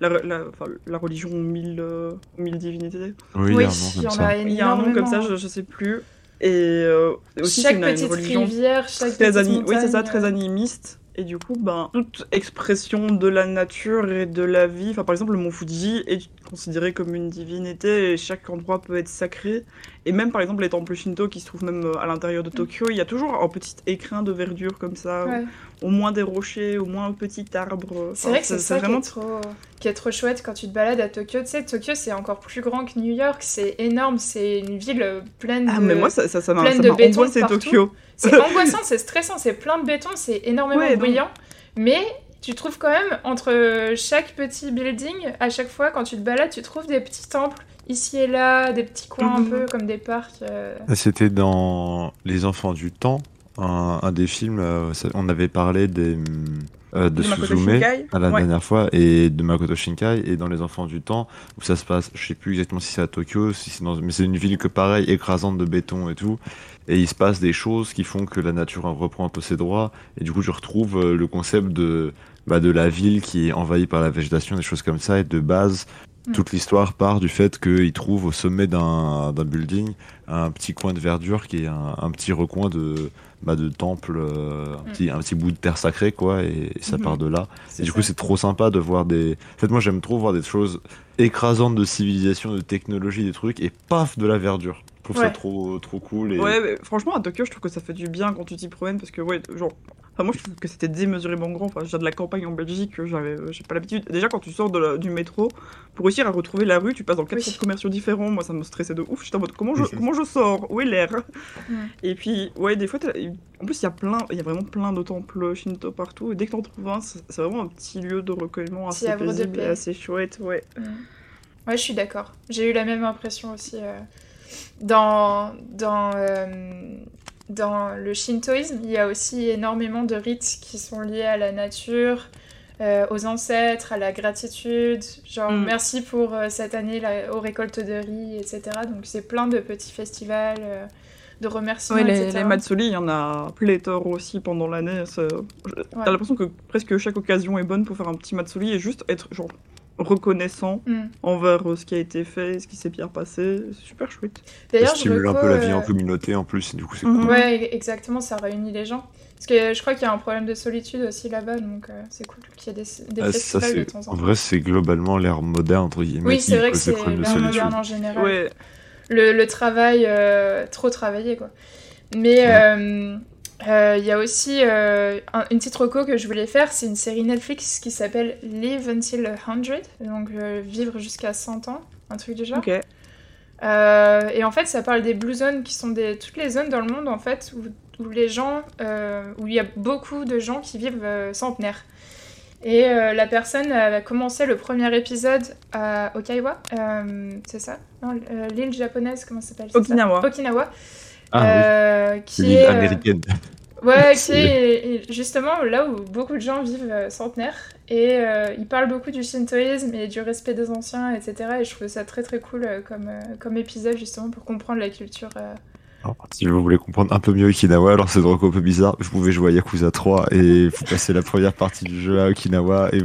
la, la, enfin, la religion aux mille, euh, aux mille divinités. Oui, il y Oui, a un nom il y comme en ça. a Il y a un nom comme ça, je, je sais plus. Et euh, aussi, c'est chaque une, une petite religion rivière, chaque très petite montagne. Oui, c'est ça, très euh, animiste. Et du coup, ben, toute expression de la nature et de la vie, enfin, par exemple, le mont Fuji est considéré comme une divinité et chaque endroit peut être sacré. Et même, par exemple, les temples shinto qui se trouvent même euh, à l'intérieur de Tokyo, il y a toujours un petit écrin de verdure comme ça, ouais. au moins des rochers, au moins un petit arbre. C'est Enfin, vrai que c'est ça vraiment qui, est trop, qui est trop chouette quand tu te balades à Tokyo. Tu sais, Tokyo, c'est encore plus grand que New York, c'est énorme, c'est une ville pleine Ah, de... mais moi, ça ça ça m'a angoissé. Tokyo. C'est angoissant, c'est stressant, c'est plein de béton, c'est énormément Ouais, donc- bruyant. Mais tu trouves quand même, entre chaque petit building, à chaque fois, quand tu te balades, tu trouves des petits temples, ici et là, des petits coins un Mhm. peu comme des parcs. euh. C'était dans Les Enfants du Temps, un, un des films. euh, on avait parlé des, euh, de, De Makoto Suzume Shinkai à la Ouais. dernière fois et de Makoto Shinkai et dans Les Enfants du Temps où ça se passe. Je sais plus exactement si c'est à Tokyo, si c'est dans, mais c'est une ville que pareil écrasante de béton et tout. Et il se passe des choses qui font que la nature reprend un peu ses droits. Et du coup, je retrouve euh, le concept de bah, de la ville qui est envahie par la végétation, des choses comme ça. Et de base, Mm. toute l'histoire part du fait qu'ils trouvent au sommet d'un d'un building un petit coin de verdure qui est un, un petit recoin de, bah, de temple, euh, un, Mm. petit, un petit bout de terre sacrée, quoi, et, et ça Mhm. part de là. Et du ça. coup, c'est trop sympa de voir des. En fait, moi, j'aime trop voir des choses écrasantes de civilisation, de technologie, des trucs, et paf, de la verdure. Je trouve ça trop, trop cool. Et... Ouais, mais franchement, à Tokyo, je trouve que ça fait du bien quand tu t'y promènes parce que, ouais, genre. Enfin, moi, je trouve que c'était démesurément grand. Enfin, je viens de la campagne en Belgique, j'avais, euh, j'ai pas l'habitude. Déjà, quand tu sors de la- du métro, pour réussir à retrouver la rue, tu passes dans quatre Oui. centres commerciaux différents. Moi, ça me stressait de ouf. J'étais en mode, comment je, comment je sors? Où est l'air? Mm. Et puis, ouais, des fois, t'as- en plus, il y a plein, il y a vraiment plein de temples shinto partout. Et dès que t'en trouves un, c'est vraiment un petit lieu de recueillement assez paisible et assez chouette, ouais. Mm. Ouais, je suis d'accord. J'ai eu la même impression aussi. euh, Dans, dans, euh, dans le shintoïsme, il y a aussi énormément de rites qui sont liés à la nature, euh, aux ancêtres, à la gratitude. Genre, Mm. merci pour euh, cette année la- aux récoltes de riz, etc. Donc, c'est plein de petits festivals, euh, de remerciements, Ouais, les, etc. les Matsuri, il y en a pléthore aussi pendant l'année. T'as Ouais. l'impression que presque chaque occasion est bonne pour faire un petit Matsuri et juste être genre reconnaissant Mm. envers euh, ce qui a été fait, ce qui s'est bien passé. C'est super chouette. Ça D'ailleurs, je stimule un peu la vie euh, en communauté en plus, et du coup, c'est Mhm. cool. Ouais, exactement, ça réunit les gens. Parce que je crois qu'il y a un problème de solitude aussi là-bas, donc euh, c'est cool qu'il y ait des, des Ah, ça, festivals de c'est... temps en En temps. vrai, c'est globalement l'ère moderne, entre guillemets, Oui, c'est vrai que c'est de l'ère moderne en général. Ouais. Le, le travail, euh, trop travaillé, quoi. Mais euh, il y a aussi euh, un- une petite reco que je voulais faire, c'est une série Netflix qui s'appelle Live Until 100, donc euh, vivre jusqu'à 100 ans, un truc du genre. Euh, et en fait, ça parle des blue zones qui sont des, toutes les zones dans le monde en fait où, où les gens, euh, où il y a beaucoup de gens qui vivent euh, centenaires. Et euh, la personne a commencé le premier épisode à euh, c'est ça? Euh, l'île japonaise, comment ça s'appelle? Okinawa. Okinawa. Ah oui, euh, qui l'île est, euh, américaine. Ouais, qui est justement là où beaucoup de gens vivent euh, centenaires. Et euh, ils parlent beaucoup du shintoïsme et du respect des anciens, etc. Et je trouve ça très très cool euh, comme, euh, comme épisode justement pour comprendre la culture. euh. Alors, si vous voulez comprendre un peu mieux Okinawa, alors c'est donc un peu bizarre, vous pouvez jouer à Yakuza 3 et vous passez la première partie du jeu à Okinawa et,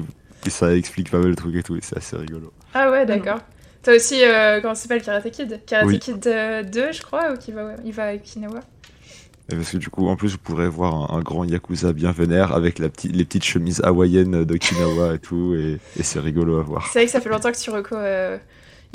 et ça explique pas mal de trucs et tout, et c'est assez rigolo. Ah ouais, d'accord. T'as aussi, euh, comment ça s'appelle, Karate Kid? Karate Oui. Kid euh, 2, je crois, ou qui va, il va à Okinawa. Et parce que du coup, en plus, vous pourrez voir un, un grand Yakuza bien vénère avec la petite, les petites chemises hawaïennes d'Okinawa et tout, et, et c'est rigolo à voir. C'est vrai que ça fait longtemps que tu reco euh, Ouais,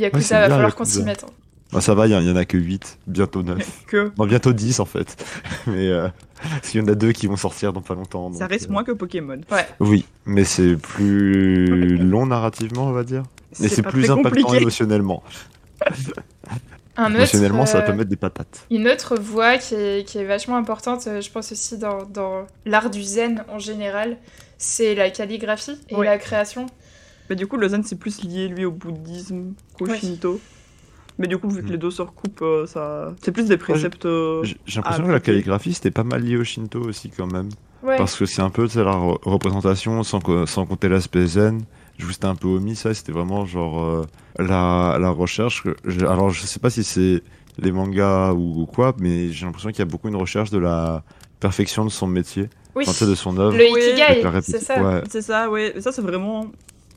Yakuza, c'est va bien, falloir qu'on s'y mette. hein. Bah, ça va, il y, en- a que 8, bientôt 9. Que Non, bientôt 10 en fait. Mais euh, parce qu'il y en a deux qui vont sortir dans pas longtemps. ça reste euh, moins que Pokémon. Oui, mais c'est plus long narrativement, on va dire. Et c'est plus impactant compliqué. émotionnellement. Un autre, Émotionnellement, ça euh, peut mettre des patates. Une autre voie qui est, qui est vachement importante, euh, je pense aussi dans, dans l'art du zen en général, c'est la calligraphie et Ouais. la création. Mais du coup, le zen, c'est plus lié, lui, au bouddhisme qu'au Oui. shinto. Mais du coup, vu que les deux se recoupent, euh, ça... c'est plus des préceptes... J'ai l'impression que la calligraphie, c'était pas mal lié au Shinto aussi, quand même. Ouais. Parce que c'est un peu tu sais, la re- représentation sans, sans compter l'aspect zen. Je C'était un peu omis ça, c'était vraiment genre euh, la, la recherche. je- alors je sais pas si c'est les mangas ou, ou quoi, mais j'ai l'impression qu'il y a beaucoup une recherche de la perfection de son métier, Oui, enfin, de son œuvre. le ikigai, c'est ça. Ouais. C'est ça, ouais. Ça, c'est vraiment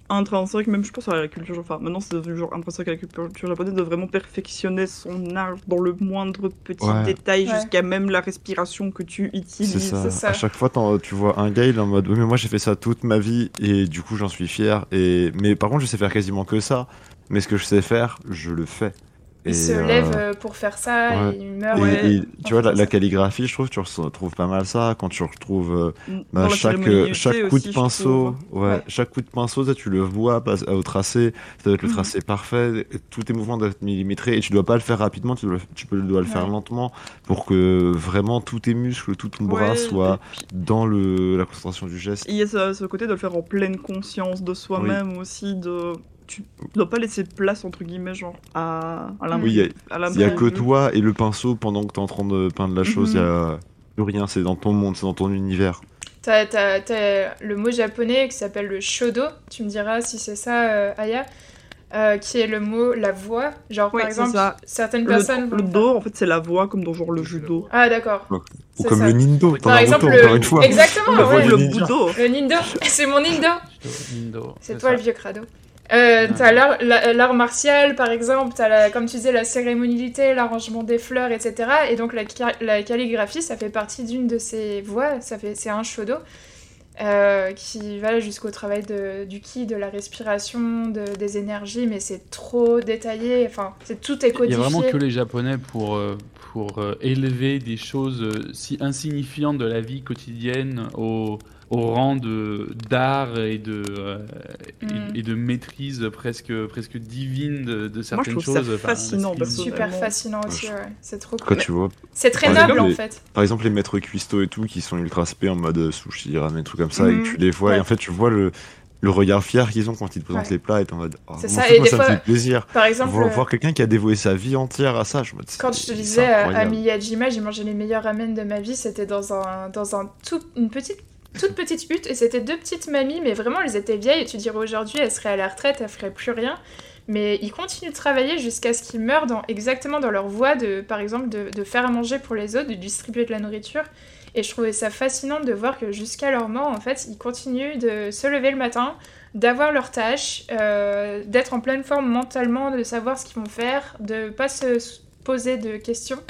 intrinsèque, même je pense à la culture. Enfin, maintenant, c'est devenu genre intrinsèque à la culture japonaise de vraiment perfectionner son art dans le moindre petit Ouais. détail, Ouais. jusqu'à même la respiration que tu utilises. C'est ça. c'est ça. À chaque fois, tu vois un gars, il est en mode Oui, mais moi j'ai fait ça toute ma vie et du coup j'en suis fier. Et... Mais par contre, je sais faire quasiment que ça. Mais ce que je sais faire, je le fais. Il Et, se euh, lève euh, pour faire ça ouais. et il meurt. Et, ouais. et tu vois, la, calligraphie, je trouve, tu retrouves pas mal ça quand tu retrouves euh, bah, chaque, coup aussi, de pinceau. trouve. Ouais, Ouais. chaque coup de pinceau, ça, tu le vois pas- au tracé. Ça doit être le Mhm. tracé parfait. Tous tes mouvements doivent être millimétrés et tu dois pas le faire rapidement, tu dois, tu peux, dois le faire lentement pour que vraiment tous tes muscles, tout ton bras Ouais, soit dans le, la concentration du geste. Il y a ce, ce côté de le faire en pleine conscience de soi-même aussi, de... Tu dois pas laisser place, entre guillemets, genre, à, à. Oui, il y a- y que toi et le pinceau pendant que tu es en train de peindre la chose. Il Mhm. y a plus rien, c'est dans ton monde, c'est dans ton univers. T'as, t'as- t'as le mot japonais qui s'appelle le shodo, tu me diras si c'est ça, euh, Aya, euh, qui est le mot la voix. Genre, par exemple, ça. certaines Le, personnes. le do, en fait, c'est la voix, comme dans genre le judo. Ah, d'accord. Ou comme ça. le Nindo, Par exemple, le- encore une fois. Exactement, ouais. le ninja. budo. Le Nindo, c'est mon Nindo. Nindo, C'est toi le vieux crado. Euh, t'as l'art, la- l'art martial, par exemple, t'as, la, comme tu disais, la cérémonialité, l'arrangement des fleurs, etc. Et donc la, ca- la calligraphie, ça fait partie d'une de ces voies, ça fait, c'est un shodo, euh, qui va jusqu'au travail de, du ki, de la respiration, de- des énergies, mais c'est trop détaillé, enfin, c'est, tout est Il y codifié. a vraiment que les Japonais pour, euh, pour euh, élever des choses euh, si insignifiantes de la vie quotidienne au, au rang de d'art et de euh, et- Mm. et, de maîtrise presque presque divine de, de certaines ça choses. Enfin, fascinant, personnellement. Super fascinant Ouais, aussi, je- ouais. c'est trop Quand cool. tu vois, C'est très noble en les- fait. par exemple, les maîtres cuistots et tout, qui sont ultra spé en mode euh, sushi, ramen, trucs comme ça, et que tu les vois, Ouais. et en fait, tu vois le, le regard fier qu'ils ont quand ils te présentent Ouais. les plats, et t'es en mode. Oh, C'est ça, et moi, des ça fois- me fait plaisir. Par exemple, Voir, euh, voir quelqu'un qui a dévoué sa vie entière à ça, je me dis. Quand je te disais à. Miyajima, j'ai mangé les meilleurs ramen de ma vie, c'était dans un dans un tout une petite toute petite hutte et c'était deux petites mamies, mais vraiment elles étaient vieilles et tu dirais aujourd'hui elles seraient à la retraite, elles feraient plus rien. Mais ils continuent de travailler jusqu'à ce qu'ils meurent dans, exactement dans leur voie de, par exemple, de, faire à manger pour les autres, de distribuer de la nourriture. Et je trouvais ça fascinant de voir que jusqu'à leur mort, en fait, ils continuent de se lever le matin, d'avoir leurs tâches, euh, d'être en pleine forme mentalement, de savoir ce qu'ils vont faire, de pas se poser de questions.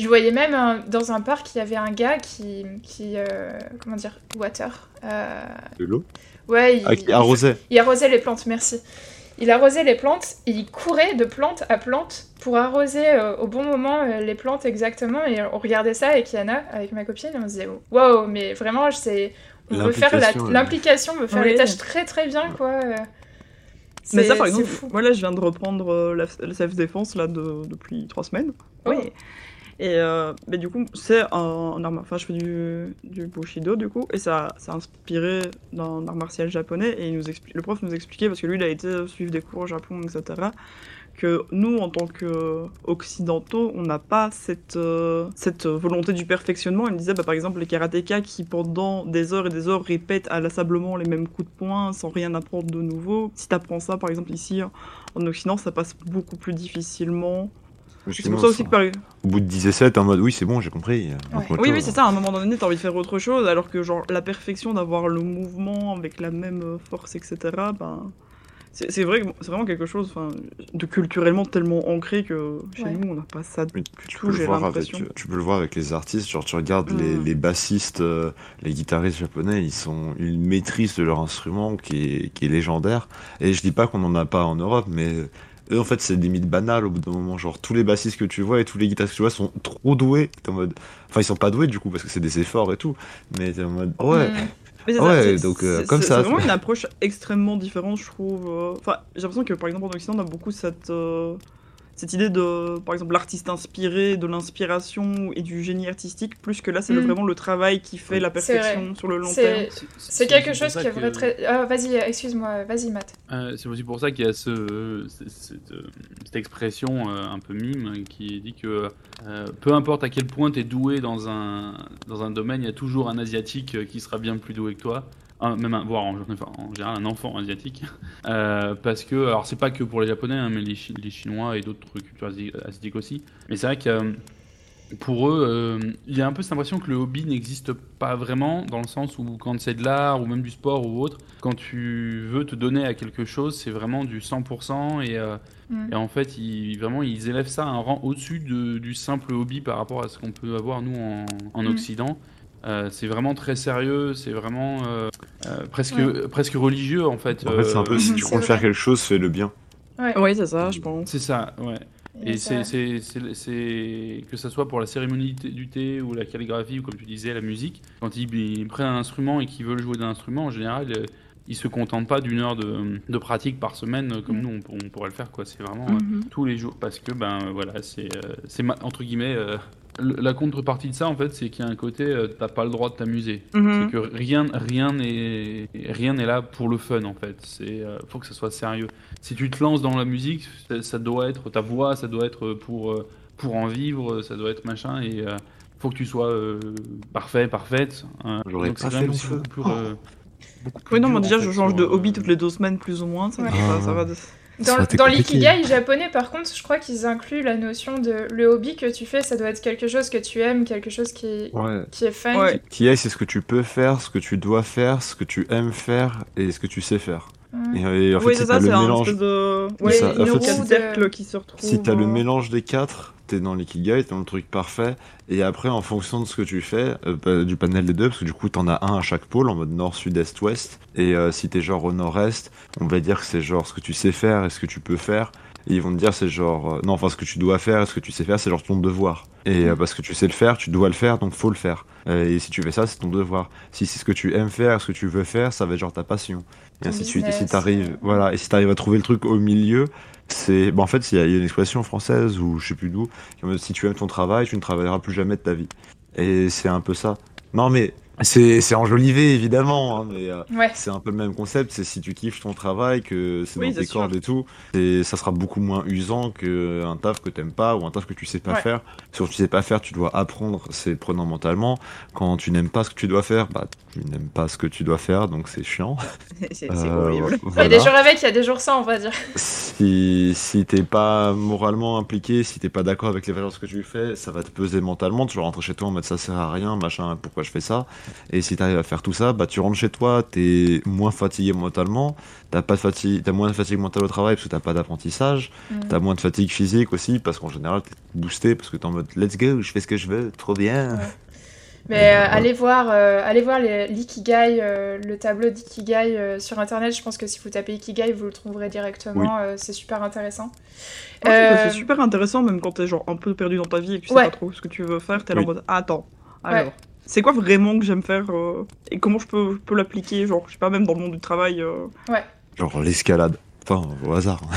Je voyais même un- dans un parc, il y avait un gars qui, qui euh, comment dire, water. euh, De l'eau ouais, il, Ah, arrosait. il arrosait les plantes, merci. Il arrosait les plantes et il courait de plante à plante pour arroser euh, au bon moment euh, les plantes exactement. Et on regardait ça avec Yana, avec ma copine, et on se disait Wow, mais vraiment, c'est. On veut faire la- L'implication, on veut faire les tâches très très bien, quoi. euh. Mais C'est- ça, par c'est exemple, fou. moi là, je viens de reprendre euh, la, la self-défense là de- depuis trois semaines. Oh. Oui. Et euh, mais du coup, c'est Enfin, je fais du, du Bushido du coup, et ça, ça a inspiré d'un art martial japonais. Et il nous expli- le prof nous expliquait, parce que lui, il a été suivre des cours au Japon, etc., que nous, en tant qu'occidentaux, on n'a pas cette, euh, cette volonté du perfectionnement. Il me disait, bah, par exemple, les karatékas qui, pendant des heures et des heures, répètent inlassablement les mêmes coups de poing sans rien apprendre de nouveau. Si tu apprends ça, par exemple, ici, en Occident, ça passe beaucoup plus difficilement. C'est pour ça aussi que, par Au bout de 10 essais, t'es en mode oui, c'est bon, j'ai compris. Ouais. Donc, oui, oui, c'est ça. À un moment donné, t'as envie de faire autre chose, alors que genre la perfection d'avoir le mouvement avec la même euh, force, etc. Ben, c'est vrai, que c'est vraiment quelque chose, enfin, de culturellement tellement ancré que chez Ouais. nous, on n'a pas ça du tout. peux le J'ai voir avec, l'impression. tu peux le voir avec les artistes, genre tu regardes les, Mm. les bassistes, euh, les guitaristes japonais, ils sont une maîtrise de leur instrument qui est, qui est légendaire. Et je dis pas qu'on n'en a pas en Europe, mais eux en fait c'est limite banal au bout d'un moment. Genre tous les bassistes que tu vois et tous les guitaristes que tu vois sont trop doués. En mode... Enfin ils sont pas doués du coup parce que c'est des efforts et tout, mais t'es en mode ouais. Mm. Mais c'est Ouais, ça, donc, euh, comme ça, C'est vraiment une approche extrêmement différente, je trouve. Enfin, j'ai l'impression que par exemple en Occident, on a beaucoup cette. euh, cette idée de, par exemple, l'artiste inspiré, de l'inspiration et du génie artistique, plus que là, c'est Mm. vraiment le travail qui fait la perfection sur le long terme. C'est quelque chose qui est vrai que- très. Ah, vas-y, excuse-moi, vas-y, Matt. Euh, c'est aussi pour ça qu'il y a ce, c- cette, euh, cette expression euh, un peu mime qui dit que euh, peu importe à quel point tu es doué dans un, dans un domaine, il y a toujours un asiatique qui sera bien plus doué que toi. Un- même un, voire en, enfin, en général un enfant asiatique. Euh, parce que, alors c'est pas que pour les japonais, hein, mais les, Chi- les chinois et d'autres cultures asi- asiatiques aussi. Mais c'est vrai que euh, pour eux, euh, il y a un peu cette impression que le hobby n'existe pas vraiment, dans le sens où quand c'est de l'art ou même du sport ou autre, quand tu veux te donner à quelque chose, c'est vraiment du 100% et, euh, Mm. et en fait, ils, vraiment, ils élèvent ça à un rang au-dessus de- du simple hobby par rapport à ce qu'on peut avoir nous en, en Mm. Occident. Euh, c'est vraiment très sérieux, c'est vraiment euh, euh, presque, Ouais. presque religieux en fait. En fait, c'est un peu si tu comptes faire quelque chose, fais le bien. Ouais. Oui, c'est ça, je pense. C'est ça, ouais. Et ça- c'est, c'est, c'est, c'est- que ça soit pour la cérémonie du thé- ou la calligraphie ou comme tu disais la musique, quand ils, ils prennent un instrument et qu'ils veulent jouer d'un instrument, en général, ils se contentent pas d'une heure de, de pratique par semaine comme Mm. nous on, on pourrait le faire quoi. C'est vraiment euh, Mhm. tous les jours parce que ben voilà c'est euh, entre guillemets euh, le- la contrepartie de ça en fait c'est qu'il y a un côté euh, t'as pas le droit de t'amuser. Mhm. C'est que rien, rien n'est, rien n'est là pour le fun en fait. C'est, euh, faut que ça soit sérieux. Si tu te lances dans la musique, ça, ça doit être ta voix, ça doit être pour, euh, pour en vivre, ça doit être machin et euh, faut que tu sois euh, parfait, parfaite. hein. J'aurais Donc pas fait même long feu. beaucoup plus, euh, beaucoup plus Oui, non, en déjà, je change de euh, hobby toutes les deux semaines, plus ou moins. Ça, Ouais. ça, ça va de- Dans, l'ikigai japonais, par contre, je crois qu'ils incluent la notion de le hobby que tu fais, ça doit être quelque chose que tu aimes, quelque chose qui, Ouais. qui est fun. Ouais. Qui c'est ce que tu peux faire, ce que tu dois faire, ce que tu aimes faire et ce que tu sais faire. Mm. Et, et en fait, oui, si c'est t'as ça, le c'est un mélange, espèce de. C'est Ouais, ça, une en fait, roue, si- de cercle qui se retrouve. si t'as le euh, mélange des quatre, t'es dans l'ikigai, t'es dans le truc parfait. Et après, en fonction de ce que tu fais, euh, bah, du panel des deux, parce que du coup, t'en as un à chaque pôle, en mode nord, sud, est, ouest. Et euh, si t'es genre au nord-est, on va dire que c'est genre ce que tu sais faire et ce que tu peux faire. Et ils vont te dire c'est genre euh, non enfin ce que tu dois faire et ce que tu sais faire c'est genre ton devoir et euh, parce que tu sais le faire tu dois le faire donc faut le faire Euh, et si tu fais ça c'est ton devoir si c'est ce que tu aimes faire ce que tu veux faire ça va être genre ta passion et ainsi de suite et si t'arrives voilà et si t'arrives à trouver le truc au milieu c'est bah, en fait il y, a une expression française ou je sais plus d'où si tu aimes ton travail tu ne travailleras plus jamais de ta vie. Et c'est un peu ça. Non mais c'est c'est enjolivé évidemment hein, mais euh, Ouais. c'est un peu le même concept, c'est si tu kiffes ton travail, que c'est Oui, dans tes cordes et tout, et ça sera beaucoup moins usant qu'un taf que t'aimes pas ou un taf que tu sais pas Ouais. faire. Si tu sais pas faire, tu dois apprendre, c'est prenant mentalement. Quand tu n'aimes pas ce que tu dois faire, bah tu n'aimes pas ce que tu dois faire, donc c'est chiant. C'est Euh, horrible. Il y a des jours avec, il y a des jours sans, on va dire. Si, si t'es pas moralement impliqué, si t'es pas d'accord avec les valeurs que tu fais, ça va te peser mentalement. Tu vas rentrer chez toi en mode ça sert à rien, machin, pourquoi je fais ça? Et si t'arrives à faire tout ça, bah tu rentres chez toi, t'es moins fatigué mentalement, t'as pas de fatigue, t'as moins de fatigue mentale au travail parce que t'as pas d'apprentissage, Mm. t'as moins de fatigue physique aussi parce qu'en général t'es boosté parce que t'es en mode let's go, je fais ce que je veux, trop bien. Ouais. Mais euh, allez voir, euh, allez voir l'ikigai, euh, le tableau d'ikigai euh, sur internet. Je pense que si vous tapez ikigai, vous le trouverez directement. euh, c'est super intéressant. Euh, c'est super intéressant, même quand t'es genre un peu perdu dans ta vie et que tu Ouais. sais pas trop ce que tu veux faire, t'es là en Oui. mode attends, alors. C'est quoi vraiment que j'aime faire euh, et comment je peux, je peux l'appliquer, genre, je sais pas, même dans le monde du travail. euh. Genre l'escalade. Enfin, au hasard.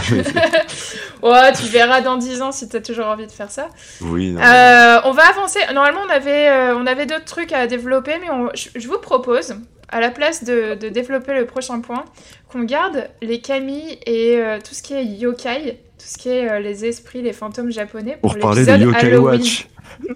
Ouais, tu verras dans 10 ans si t'as toujours envie de faire ça. oui, non. Euh, on va avancer. Normalement, on avait, euh, on avait d'autres trucs à développer, mais on- je, je vous propose, à la place de, de développer le prochain point, qu'on garde les kami et euh, tout ce qui est yokai, tout ce qui est euh, les esprits, les fantômes japonais Pour pour parler de Yokai Halloween. Watch.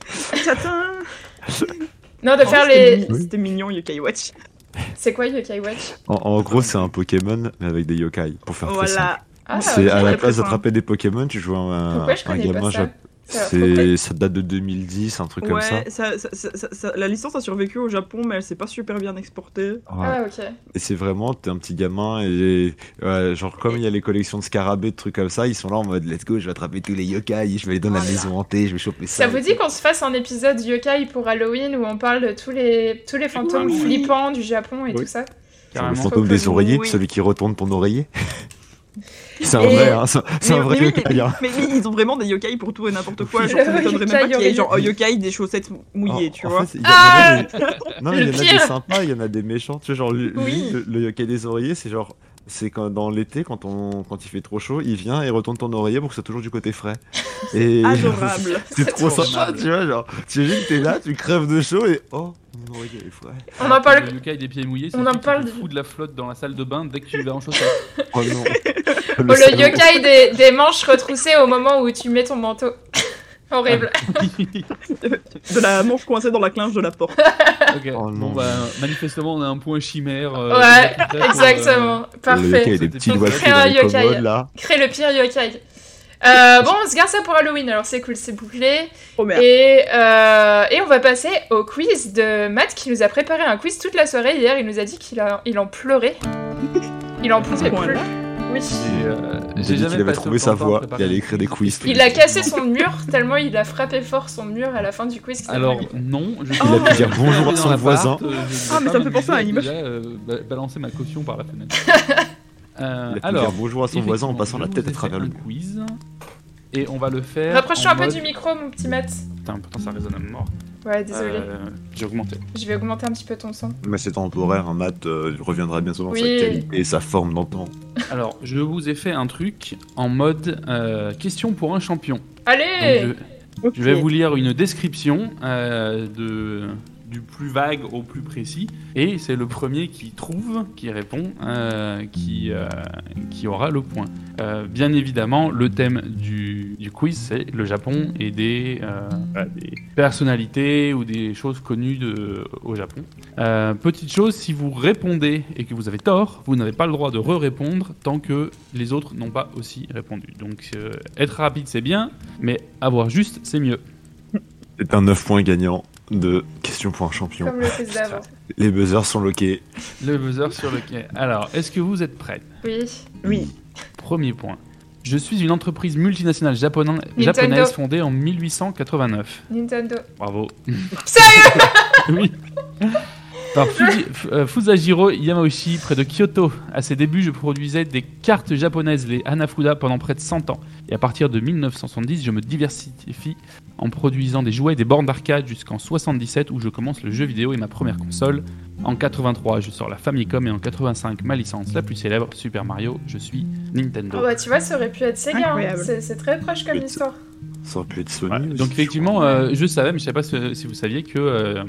Non, de Oh, faire les. C'était mignon, Yokai Watch. C'est quoi Yokai Watch En, en gros, c'est un Pokémon, mais avec des yokai, pour faire très simple. Voilà. Ah, C'est à la place d'attraper des Pokémon, tu joues à un, Pourquoi je un connais pas gamin vite. C'est, ça date de 2010, un truc comme ça. Ouais, ça, ça- ça- ça- ça- la licence a survécu au Japon, mais elle s'est pas super bien exportée. Ouais. Ah, ok. Et c'est vraiment, t'es un petit gamin et ouais, genre comme il y a les collections de scarabées, de trucs comme ça, ils sont là en mode let's go, je vais attraper tous les yokai, je vais aller dans la Voilà. maison hantée, je vais choper ça. Ça vous dit qu'on se fasse un épisode yokai pour Halloween où on parle de tous les, tous les fantômes Oui. flippants du Japon et Oui. tout ça? Le fantôme des oreillers, oui. celui qui retourne ton oreiller. c'est un Et- vrai, hein, c'est un vrai mais yokai. mais, hein. mais oui, ils ont vraiment des yokai pour tout et n'importe quoi. Genre, ça m'étonnerait même pas yokai qu'il y ait genre un yokai des chaussettes mouillées, En- tu en vois. fait, il y a- Ah il y en a des- Non, mais il y en a pire. des sympas, il y en a des méchants. Tu vois, genre, lui, Oui. lui, le, le yokai des oreillers, c'est genre c'est quand dans l'été, quand, on... quand il fait trop chaud, il vient et retourne ton oreiller pour que ça soit toujours du côté frais. Et Adorable. c'est trop trop sympa, tu vois. Genre, tu imagines, t'es là, tu crèves de chaud et oh, mon oreiller est frais. On en parle. Le yokai des pieds mouillés, c'est On le en parle du- fout de la flotte dans la salle de bain dès que tu vas en chaussettes. Oh non. Oh, le salaud. yokai des, des manches retroussées au moment où tu mets ton manteau. Horrible. De la manche coincée dans la clinge de la porte. Oh bon bah manifestement on a un point chimère. euh, Ouais, pour, euh, Exactement. Le yokai Parfait. a des petits On doigts crée dans un yokai. commodes là. Crée le pire yokai. Euh, bon, on se garde ça pour Halloween, alors c'est cool, c'est bouclé. Oh merde. Et, euh, et on va passer au quiz de Matt qui nous a préparé un quiz toute la soirée. Hier, il nous a dit qu'il il en pleurait. Il en pouvait plus. Oui. Euh, Il a j'ai dit qu'il avait trouvé sa voix, il allait écrire des quiz. Il a cassé son mur tellement il a frappé fort son mur à la fin du quiz. Alors non, je Il a pu dire bonjour à son voisin. Ah, mais ça me fait penser à une image. Euh, ba- balancer ma caution par la fenêtre. Euh, Il a pu alors, dire bonjour à son voisin en passant la tête à travers le quiz. Et on va le faire. Rapproche-toi un peu du micro, mon petit Matt. Putain, pourtant ça résonne à mort. Ouais, désolé. Euh, J'ai augmenté. Je vais augmenter un petit peu ton son. Mais c'est temporaire, un mat euh, reviendra bientôt dans Oui. sa qualité et sa forme d'antan. Alors, je vous ai fait un truc en mode euh, question pour un champion. Donc, Allez je, je vais vous lire une description euh, de, du plus vague au plus précis. Et c'est le premier qui trouve, qui répond, euh, qui, euh, qui aura le point. Euh, bien évidemment, le thème du, du quiz, c'est le Japon et des, voilà, des personnalités ou des choses connues de, au Japon. Petite chose, si vous répondez et que vous avez tort, vous n'avez pas le droit de re-répondre tant que les autres n'ont pas aussi répondu. Donc être rapide c'est bien, mais avoir juste c'est mieux. C'est un 9 points gagnant de question pour un champion. Comme le quiz d'avant. Les buzzers sont loqués. Le buzzer sur le quai. Alors, est-ce que vous êtes prêts? Oui. Oui. Premier point. Je suis une entreprise multinationale japona- Nintendo. japonaise fondée en 1889. Nintendo. Bravo. Sérieux? Oui. Par Fuji- euh, Fusajiro Yamauchi, près de Kyoto. À ses débuts, je produisais des cartes japonaises, les Hanafuda, pendant près de 100 ans. Et à partir de 1970, je me diversifie en produisant des jouets et des bornes d'arcade jusqu'en 77 où je commence le jeu vidéo et ma première console. En 83, je sors la Famicom et en 85, ma licence la plus célèbre, Super Mario, je suis Nintendo. Oh bah tu vois, ça aurait pu être Sega. hein. C'est très proche comme histoire. Ça aurait pu être Sony. Ouais, aussi, donc effectivement, euh, je savais, mais je ne savais pas si- si vous saviez que, euh,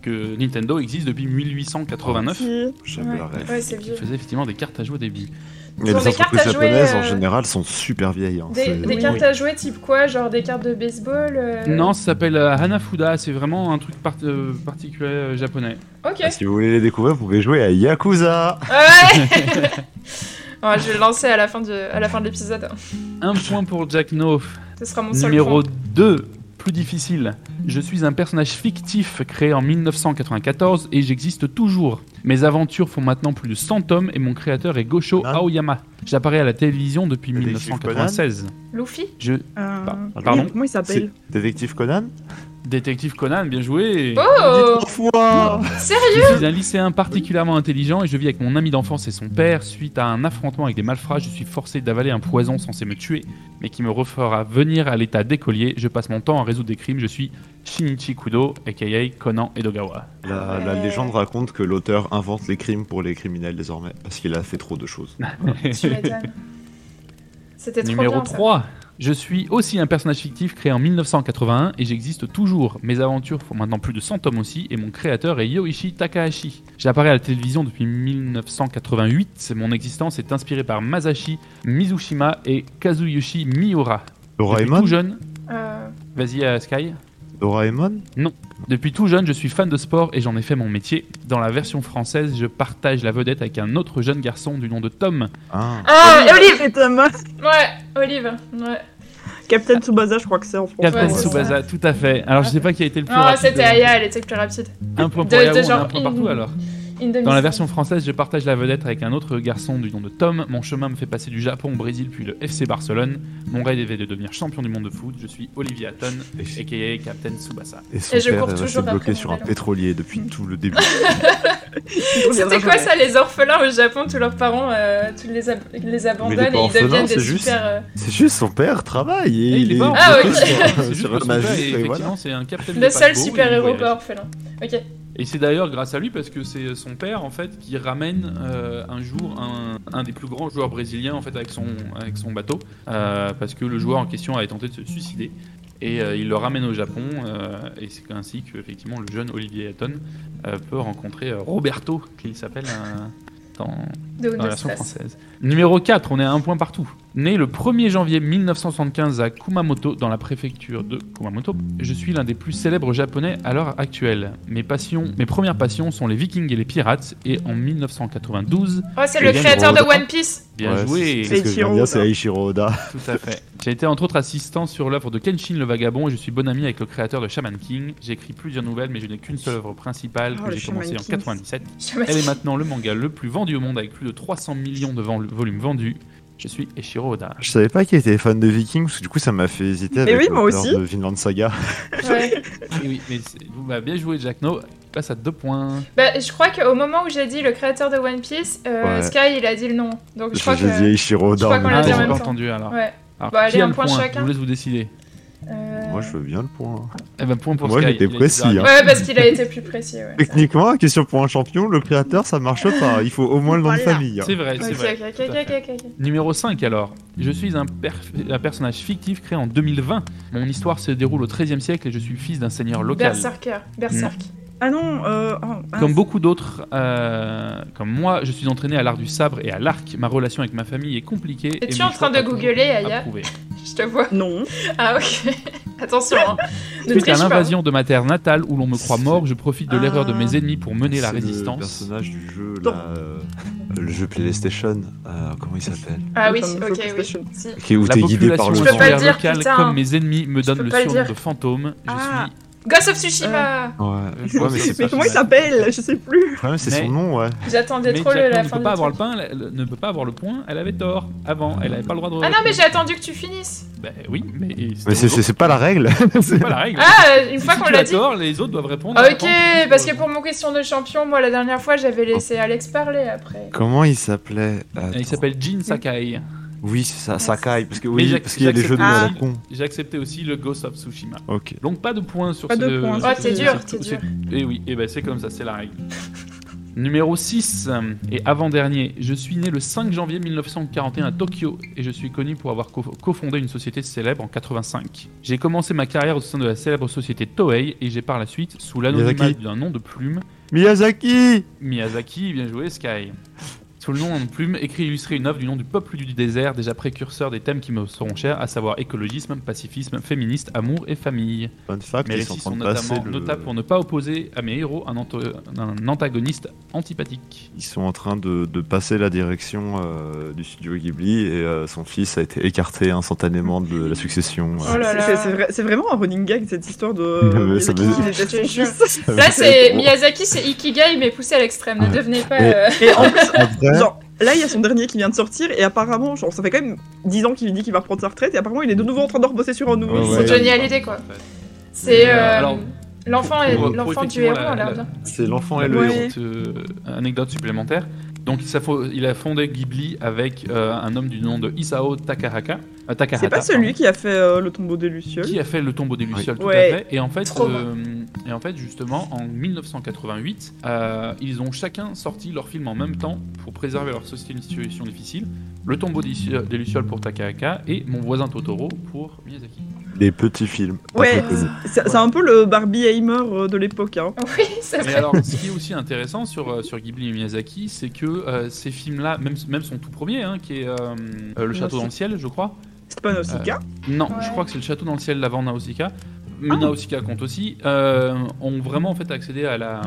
que Nintendo existe depuis 1889. Si. J'avais Ouais, la rêve. ouais c'est effectivement des cartes à jouer des billes. Mais Ils ont les entreprises à jouer, japonaises en euh, général sont super vieilles. hein. Des, des Oui. cartes à jouer type quoi Genre des cartes de baseball euh, Non, ça s'appelle euh, Hanafuda, c'est vraiment un truc part- euh, particulier euh, japonais. Ok. Ah, si vous voulez les découvrir, vous pouvez jouer à Yakuza. Ouais Ouais, Je vais le lancer à la fin, du, à la fin de l'épisode. Un point pour Jack No. Ce sera mon seul Numéro point. 2, plus difficile. Je suis un personnage fictif créé en 1994 et j'existe toujours. Mes aventures font maintenant plus de 100 tomes et mon créateur est Gosho Conan Aoyama. J'apparais à la télévision depuis Détective 1996. Luffy Je Euh, Bah, oui, pardon Comment il s'appelle Détective Conan Détective Conan, bien joué. Oh fois Sérieux Je suis un lycéen particulièrement intelligent et je vis avec mon ami d'enfance et son père. Suite à un affrontement avec des malfrats, je suis forcé d'avaler un poison censé me tuer, mais qui me refera venir à l'état d'écolier. Je passe mon temps à résoudre des crimes. Je suis Shinichi Kudo, aka Conan Edogawa. La, la légende raconte que l'auteur invente les crimes pour les criminels désormais, parce qu'il a fait trop de choses. C'était trop Numéro bien, ça. 3. Je suis aussi un personnage fictif créé en 1981 et j'existe toujours. Mes aventures font maintenant plus de 100 tomes aussi et mon créateur est Yoichi Takahashi. J'apparais à la télévision depuis 1988. Mon existence est inspirée par Masashi Mizushima et Kazuyoshi Miura. Doraemon tout jeune, Euh, vas-y euh, Sky. Doraemon Depuis tout jeune, je suis fan de sport et j'en ai fait mon métier. Dans la version française, je partage la vedette avec un autre jeune garçon du nom de Tom. Ah, Ah, Olive Et Thomas. Ouais, Olive. Ouais. Captain Tsubasa, je crois que c'est en français. Captain Ouais, c'est Tsubasa, tout à fait. Alors je sais pas qui a été le plus Non, rapide. c'était Aya, elle était le plus rapide. Un point pour De- de Yahoo, on a genre un point in- partout alors. In the Dans la version française, je partage la vedette avec un autre garçon du nom de Tom. Mon chemin me fait passer du Japon au Brésil puis le FC Barcelone. Mon rêve est de devenir champion du monde de foot. Je suis Olivier Hatton, aka Captain Tsubasa. et son Et je père cours toujours bloqué sur un pétrolier depuis tout le début. C'était quoi ça, les orphelins au Japon Tous leurs parents euh, tous les, ab- les abandonnent pas et ils deviennent des juste- super. euh, C'est juste son père travaille et Et il est pas Ah, ok. C'est juste son père, et voilà. c'est un capitaine Le seul super héros pas orphelin. Ok. Et c'est d'ailleurs grâce à lui parce que c'est son père en fait qui ramène euh, un jour un, un des plus grands joueurs brésiliens en fait avec son avec son bateau euh, parce que le joueur en question avait tenté de se suicider et euh, il le ramène au Japon et c'est ainsi que effectivement le jeune Olivier Hatton peut rencontrer Roberto qui s'appelle dans dans la version française. Numéro 4, on est à un point partout. Né le 1er janvier 1975 à Kumamoto, dans la préfecture de Kumamoto, je suis l'un des plus célèbres japonais à l'heure actuelle. Mes passions, mes premières passions sont les vikings et les pirates, et en 1992, Oh, c'est Et le bien créateur de. One Piece. bien Ouais, joué, C'est ce Eiichiro Oda. tout à fait. J'ai été entre autres assistant sur l'œuvre de Kenshin le Vagabond, et je suis bon ami avec le créateur de Shaman King. J'ai écrit plusieurs nouvelles, mais je n'ai qu'une seule œuvre principale Oh, que le j'ai commencé Shaman en King. 97. Jamais. Elle est maintenant le manga le plus vendu au monde avec plus de 300 millions de volumes vendus. Je suis Eshiro Oda. Je savais pas qu'il était fan de Vikings, parce que du coup ça m'a fait hésiter avec oui, moi aussi. de Vinland Saga. Ouais. Et oui, mais vous m'avez bien joué, Jack No. Il Passe à deux points. Bah, je crois qu'au moment où j'ai dit le créateur de One Piece, euh, Ouais. Sky il a dit le nom. Donc je crois J'ai que. dit Eiichiro je Oda crois en qu'on l'a dit en j'ai même temps. pas temps. entendu alors. Ouais. Alors, Bah, allez, un point point? chacun. Je vous laisse vous décider. Euh, Moi je veux bien le point. Eh ben, point pour Moi, j'étais il a précis, été hein. Ouais, parce qu'il a été plus précis. Ouais. Techniquement, question pour un champion, le créateur ça marche pas. Il faut au moins le nom de famille. hein. C'est vrai, c'est vrai. Numéro 5 alors. Je suis un, per- un personnage fictif créé en 2020. Mon histoire se déroule au XIIIe siècle et je suis fils d'un seigneur local. Berserker. Berserk. Ah non, euh, oh, ah, Comme beaucoup d'autres, euh, comme moi, je suis entraîné à l'art du sabre et à l'arc. Ma relation avec ma famille est compliquée. et Es-tu en train de googler, Aya. Je te vois. non. Ah, ok. Attention, hein. Ne Suite à pas. l'invasion de ma terre natale où l'on me croit mort, je profite de Ah. l'erreur de mes ennemis pour mener la C'est Le résistance. personnage du jeu, là, euh, le jeu PlayStation, euh, comment il s'appelle? Ah oui, ok, oui. Si. Qui est où La t'es guidé par le Je peux pas le dire, locale, putain. comme mes ennemis, me donne peux le surnom de fantôme. Je Ah. suis. Ghost of Tsushima Ouais. Euh, Ouais, mais comment il s'appelle Je sais plus. Le problème, c'est Mais- son nom, ouais. J'attendais trop le, la ne fin peut pas avoir le pain, elle- elle ne peut pas avoir le point. Elle avait tort avant. Elle n'avait pas le droit de. Ah non, mais j'ai attendu que tu finisses. Ben oui, mais. Mais c'est- c'est c'est pas la règle. c'est pas la règle. Ah, une fois qu'on l'a dit. tort, les autres doivent répondre. Ah, Ok, parce que pour mon question de champion, moi la dernière fois j'avais laissé Alex parler après. Comment il s'appelait? Il s'appelle Jin Sakai. Oui, c'est ça, Sakai. Parce que oui, parce qu'il y a les jeux de mots à la j'accepte con. J'ai accepté aussi le Ghost of Tsushima. Ok. Donc pas de points sur Pas ce. de points, Oh, t'es dur, c'est- t'es c'est- dur. Et oui, et ben c'est comme ça, c'est la règle. Numéro 6 euh, et avant-dernier, je suis né le 5 janvier 1941 à Tokyo et je suis connu pour avoir co- cofondé une société célèbre en 85. J'ai commencé ma carrière au sein de la célèbre société Toei et j'ai par la suite, sous l'anonymat Miyazaki. d'un nom de plume, Miyazaki Miyazaki, bien joué Sky. Sous le nom de plume, écrit et illustré une œuvre du nom du peuple du désert, déjà précurseur des thèmes qui me seront chers, à savoir écologisme, pacifisme, féministe, amour et famille. Fun fact, Mes ils sont en récits train sont notamment le- notables pour ne pas opposer à mes héros un, anto- un antagoniste antipathique. Ils sont en train de, de passer la direction euh, du studio Ghibli et euh, son fils a été écarté instantanément de la succession. Oh C'est- vrai- vraiment un running gag cette histoire de. Ça. Ça c'est Miyazaki, c'est Ikigai mais poussé à l'extrême. Ne devenez pas. Euh, Et en plus, Genre, là il y a son dernier qui vient de sortir et apparemment, genre, ça fait quand même 10 ans qu'il dit qu'il va reprendre sa retraite et apparemment il est de nouveau en train de rebosser sur un nouveau. C'est ouais. Johnny Hallyday quoi. C'est Euh, euh, l'enfant du héros bien. c'est l'enfant et le Ouais. héros. Euh, anecdote supplémentaire. Donc, il, a fondé Ghibli avec euh, un homme du nom de Isao Takahaka. euh, Takahata, C'est pas pardon, celui qui a fait euh, le tombeau des Lucioles. qui a fait le tombeau des Lucioles, tout Ouais. à fait. Et en fait, euh, et en fait, justement, en 1988, euh, ils ont chacun sorti leur film en même temps pour préserver leur société d'une situation difficile. Le tombeau des Lucioles- des Lucioles pour Takahaka et Mon voisin Totoro pour Miyazaki. Des petits films. Ouais, c'est c'est un peu le Barbie Heimer de l'époque. Hein. Oui, c'est vrai. alors, ce qui est aussi intéressant sur, sur Ghibli et Miyazaki, c'est que euh, ces films-là, même, même son tout premier, hein, qui est euh, euh, Le Château dans le ciel, je crois. C'est pas Nausicaa. Non, Ouais. je crois que c'est Le Château dans le ciel d'avant Nausicaa. Mais Nausicaa compte aussi. euh, ont vraiment en fait accédé à la,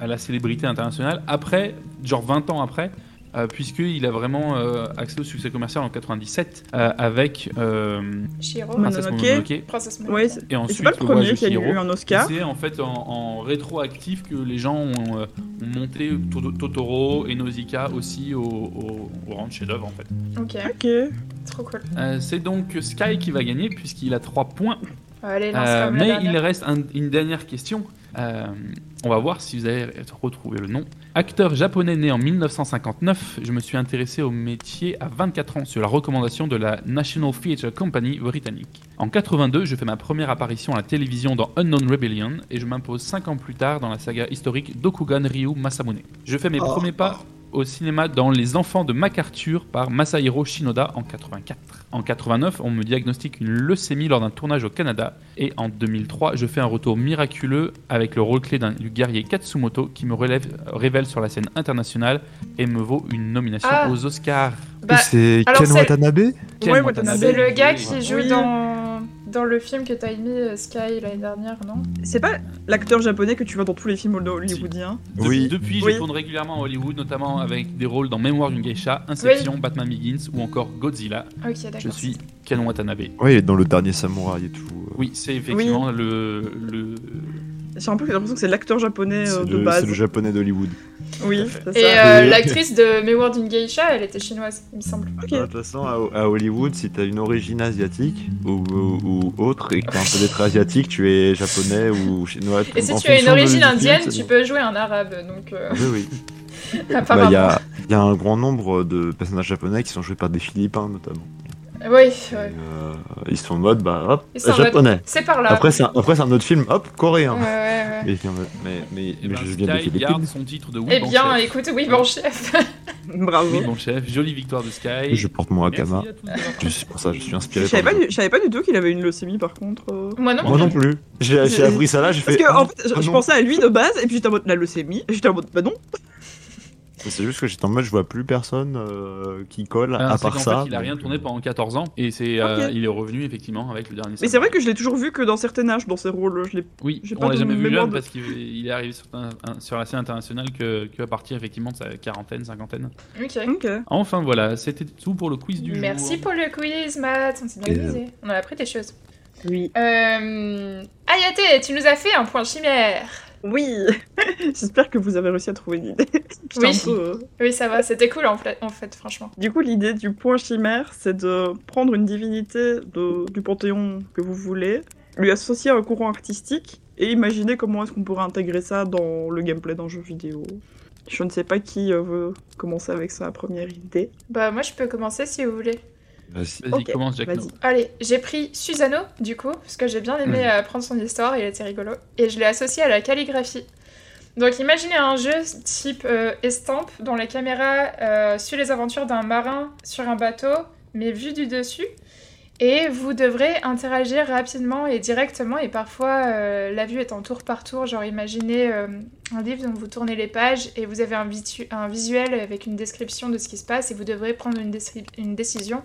à la célébrité internationale après, genre 20 ans après. Euh, Puisqu'il a vraiment euh, accédé au succès commercial en 97 euh, avec euh, Shiro, Ouais. Princesse Mononoke. Mononoke. Princesse Ouais, Mononoke. c'est- Et ensuite, c'est pas le premier qui a eu un Oscar. C'est en fait en, en rétroactif que les gens ont, euh, ont monté To- Totoro et Nausicaa aussi au, au, au rang de chef-d'œuvre en fait. Ok, Ok. trop cool. Euh, c'est donc Sky qui va gagner puisqu'il a 3 points. Allez, Euh, la mais dernière. il reste un- une dernière question. Euh, on va voir si vous avez retrouvé le nom. Acteur japonais né en 1959, je me suis intéressé au métier à 24 ans sur la recommandation de la National Theatre Company britannique. En 82, je fais ma première apparition à la télévision dans Unknown Rebellion et je m'impose 5 ans plus tard dans la saga historique Dokugan Ryu Masamune. Je fais mes Oh. premiers pas au cinéma dans Les Enfants de MacArthur par Masahiro Shinoda en 84. En 89, on me diagnostique une leucémie lors d'un tournage au Canada. Et en 2003, je fais un retour miraculeux avec le rôle clé d'un- du guerrier Katsumoto qui me relève, révèle sur la scène internationale et me vaut une nomination Ah. aux Oscars. Bah, c'est Ken Watanabe? Ken Ouais, Watanabe. c'est le gars qui joue Oui. dans, dans le film que t'as mis, euh, Sky, l'année dernière, non C'est pas l'acteur japonais que tu vois dans tous les films hollywoodiens De- Oui. Depuis, Oui. je tourne régulièrement à Hollywood, notamment avec des rôles dans Mémoire d'une geisha, Inception, Batman Begins ou encore Godzilla. Ok, d'accord. Je suis Ken Watanabe. Oui, il est dans le dernier samouraï et tout. Oui, c'est effectivement le, le, J'ai un peu l'impression que c'est l'acteur japonais euh, de le, base. c'est le japonais d'Hollywood. Oui, Et euh, l'actrice de Mayward in Geisha, elle était chinoise, il me semble. Ok. De toute façon, à, à Hollywood, si t'as une origine asiatique ou, ou- ou autre et que t'as un peu d'être asiatique, tu es japonais ou chinois. Et si tu as une origine film, indienne, tu peux jouer un arabe, donc euh, Oui, oui. Bah, Il apparemment. y, a, y a un grand nombre de personnages japonais qui sont joués par des Philippins notamment. Oui, ouais. Euh, ils sont en mode, bah hop, japonais. c'est par là. Après, c'est un, après, c'est un autre film, hop, coréen. Ouais, ouais, ouais. Mais, mais, Eh mais ben, je viens Philippines. garde son titre de oui, Eh bien, chef. écoute, oui, bon chef. Bravo. Oui, bon chef, jolie victoire de Sky. Je porte mon Akama. suis pour ça, je suis Je inspiré savais pas, je savais pas du tout qu'il avait une leucémie par contre. euh. Moi non. Moi non plus. J'ai appris ça là, j'ai Parce fait. que ah, en fait, je, ah je pensais à lui de base et puis j'étais en mode la leucémie. Et j'étais en mode bah non. C'est juste que j'étais en mode, je vois plus personne euh, qui colle Ah, à part ça. fait, il a rien tourné pendant 14 ans et c'est euh, il est revenu effectivement avec le dernier. Mais c'est vrai que je l'ai toujours vu que dans certains âges dans ses rôles. Je l'ai. oui, j'ai on pas l'a de jamais vu mémoire jeune de- parce qu'il il est arrivé sur, un- un- sur la scène internationale que, que à partir effectivement de sa quarantaine, cinquantaine. Ok. Ok. Enfin voilà, c'était tout pour le quiz du jour. Merci pour le quiz, Matt. On s'est bien Et- amusé. On a appris des choses. Oui. Euh... Ayate, tu nous as fait un point chimère. Oui. J'espère que vous avez réussi à trouver une idée. Oui. peu, euh, Oui, ça va, c'était cool en fait, en fait franchement. Du coup, l'idée du point chimère, c'est de prendre une divinité de- du panthéon que vous voulez, lui associer un courant artistique et imaginer comment est-ce qu'on pourrait intégrer ça dans le gameplay d'un jeu vidéo. Je ne sais pas qui euh, veut commencer avec sa première idée. Bah, moi je peux commencer si vous voulez. Vas-y. Commence Jack. Allez, j'ai pris Susano, du coup, parce que j'ai bien aimé Mhm. apprendre son histoire, il était rigolo. Et je l'ai associé à la calligraphie. Donc imaginez un jeu type euh, estampe, dont la caméra euh, suit les aventures d'un marin sur un bateau, mais vu du dessus. Et vous devrez interagir rapidement et directement, et parfois euh, la vue est en tour par tour. Genre imaginez euh, un livre dont vous tournez les pages et vous avez un, visu- un visuel avec une description de ce qui se passe, et vous devrez prendre une décision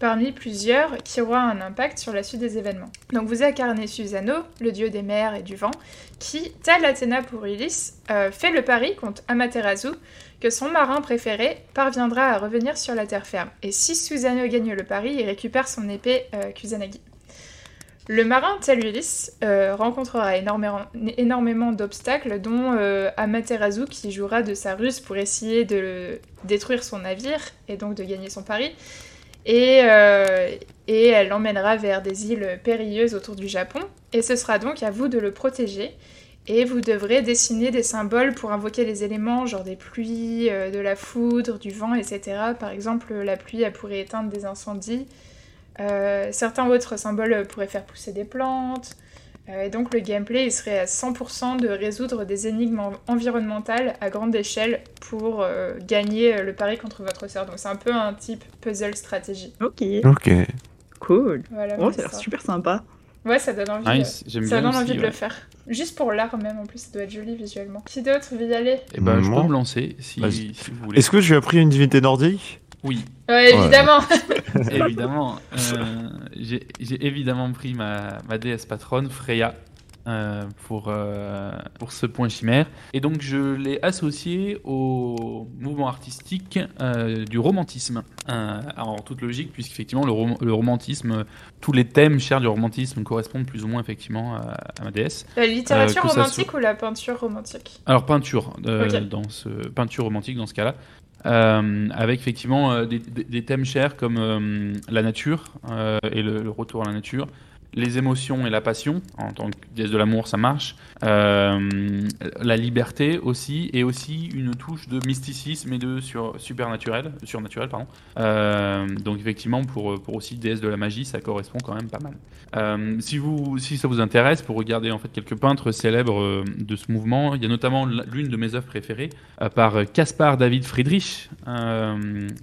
parmi plusieurs qui aura un impact sur la suite des événements. Donc vous incarnez Susano, le dieu des mers et du vent, qui, tel Athéna pour Ulysse, euh, fait le pari contre Amaterasu que son marin préféré parviendra à revenir sur la terre ferme. Et si Susano gagne le pari, il récupère son épée euh, Kusanagi. Le marin, Ulysse, euh, rencontrera énormément, d'obstacles, dont euh, Amaterasu qui jouera de sa ruse pour essayer de détruire son navire et donc de gagner son pari. Et, euh, et elle l'emmènera vers des îles périlleuses autour du Japon. Et ce sera donc à vous de le protéger. Et vous devrez dessiner des symboles pour invoquer les éléments, genre des pluies, euh, de la foudre, du vent, etc. Par exemple, la pluie, pourrait éteindre des incendies. Euh, certains autres symboles pourraient faire pousser des plantes. Euh, et donc le gameplay, il serait à 100% de résoudre des énigmes en- environnementales à grande échelle pour euh, gagner le pari contre votre sœur. Donc c'est un peu un type puzzle stratégie. Ok. Ok. Cool. Voilà. Oh, ça a l'air super sympa. Ouais, ça donne envie. Nice, j'aime ça donne aussi, envie de le faire. Juste pour l'art même, en plus, ça doit être joli visuellement. Qui d'autre veut y aller? Et ben, je Moi peux me lancer si, si vous voulez. Est-ce que tu as pris une divinité nordique? Oui, Ouais, évidemment. évidemment. euh, J'ai évidemment pris ma, ma déesse patronne, Freya, euh, pour, euh, pour ce point chimère. Et donc, je l'ai associé au mouvement artistique euh, du romantisme. Euh, alors, en toute logique, puisqu'effectivement, le, rom- le romantisme, tous les thèmes chers du romantisme correspondent plus ou moins effectivement à, à ma déesse. La littérature Euh, romantique ou la peinture romantique? Alors peinture, euh, dans ce peinture romantique dans ce cas-là, Euh, avec effectivement euh, des, des- thèmes chers comme euh, la nature euh, et le, le retour à la nature, les émotions et la passion. En tant que déesse de l'amour, ça marche. Euh, la liberté aussi, et aussi une touche de mysticisme et de sur, surnaturel. Pardon. Euh, donc effectivement, pour, pour aussi déesse de la magie, ça correspond quand même pas mal. Euh, si, vous, si ça vous intéresse, pour regarder en fait quelques peintres célèbres de ce mouvement, il y a notamment l'une de mes œuvres préférées par Caspar David Friedrich,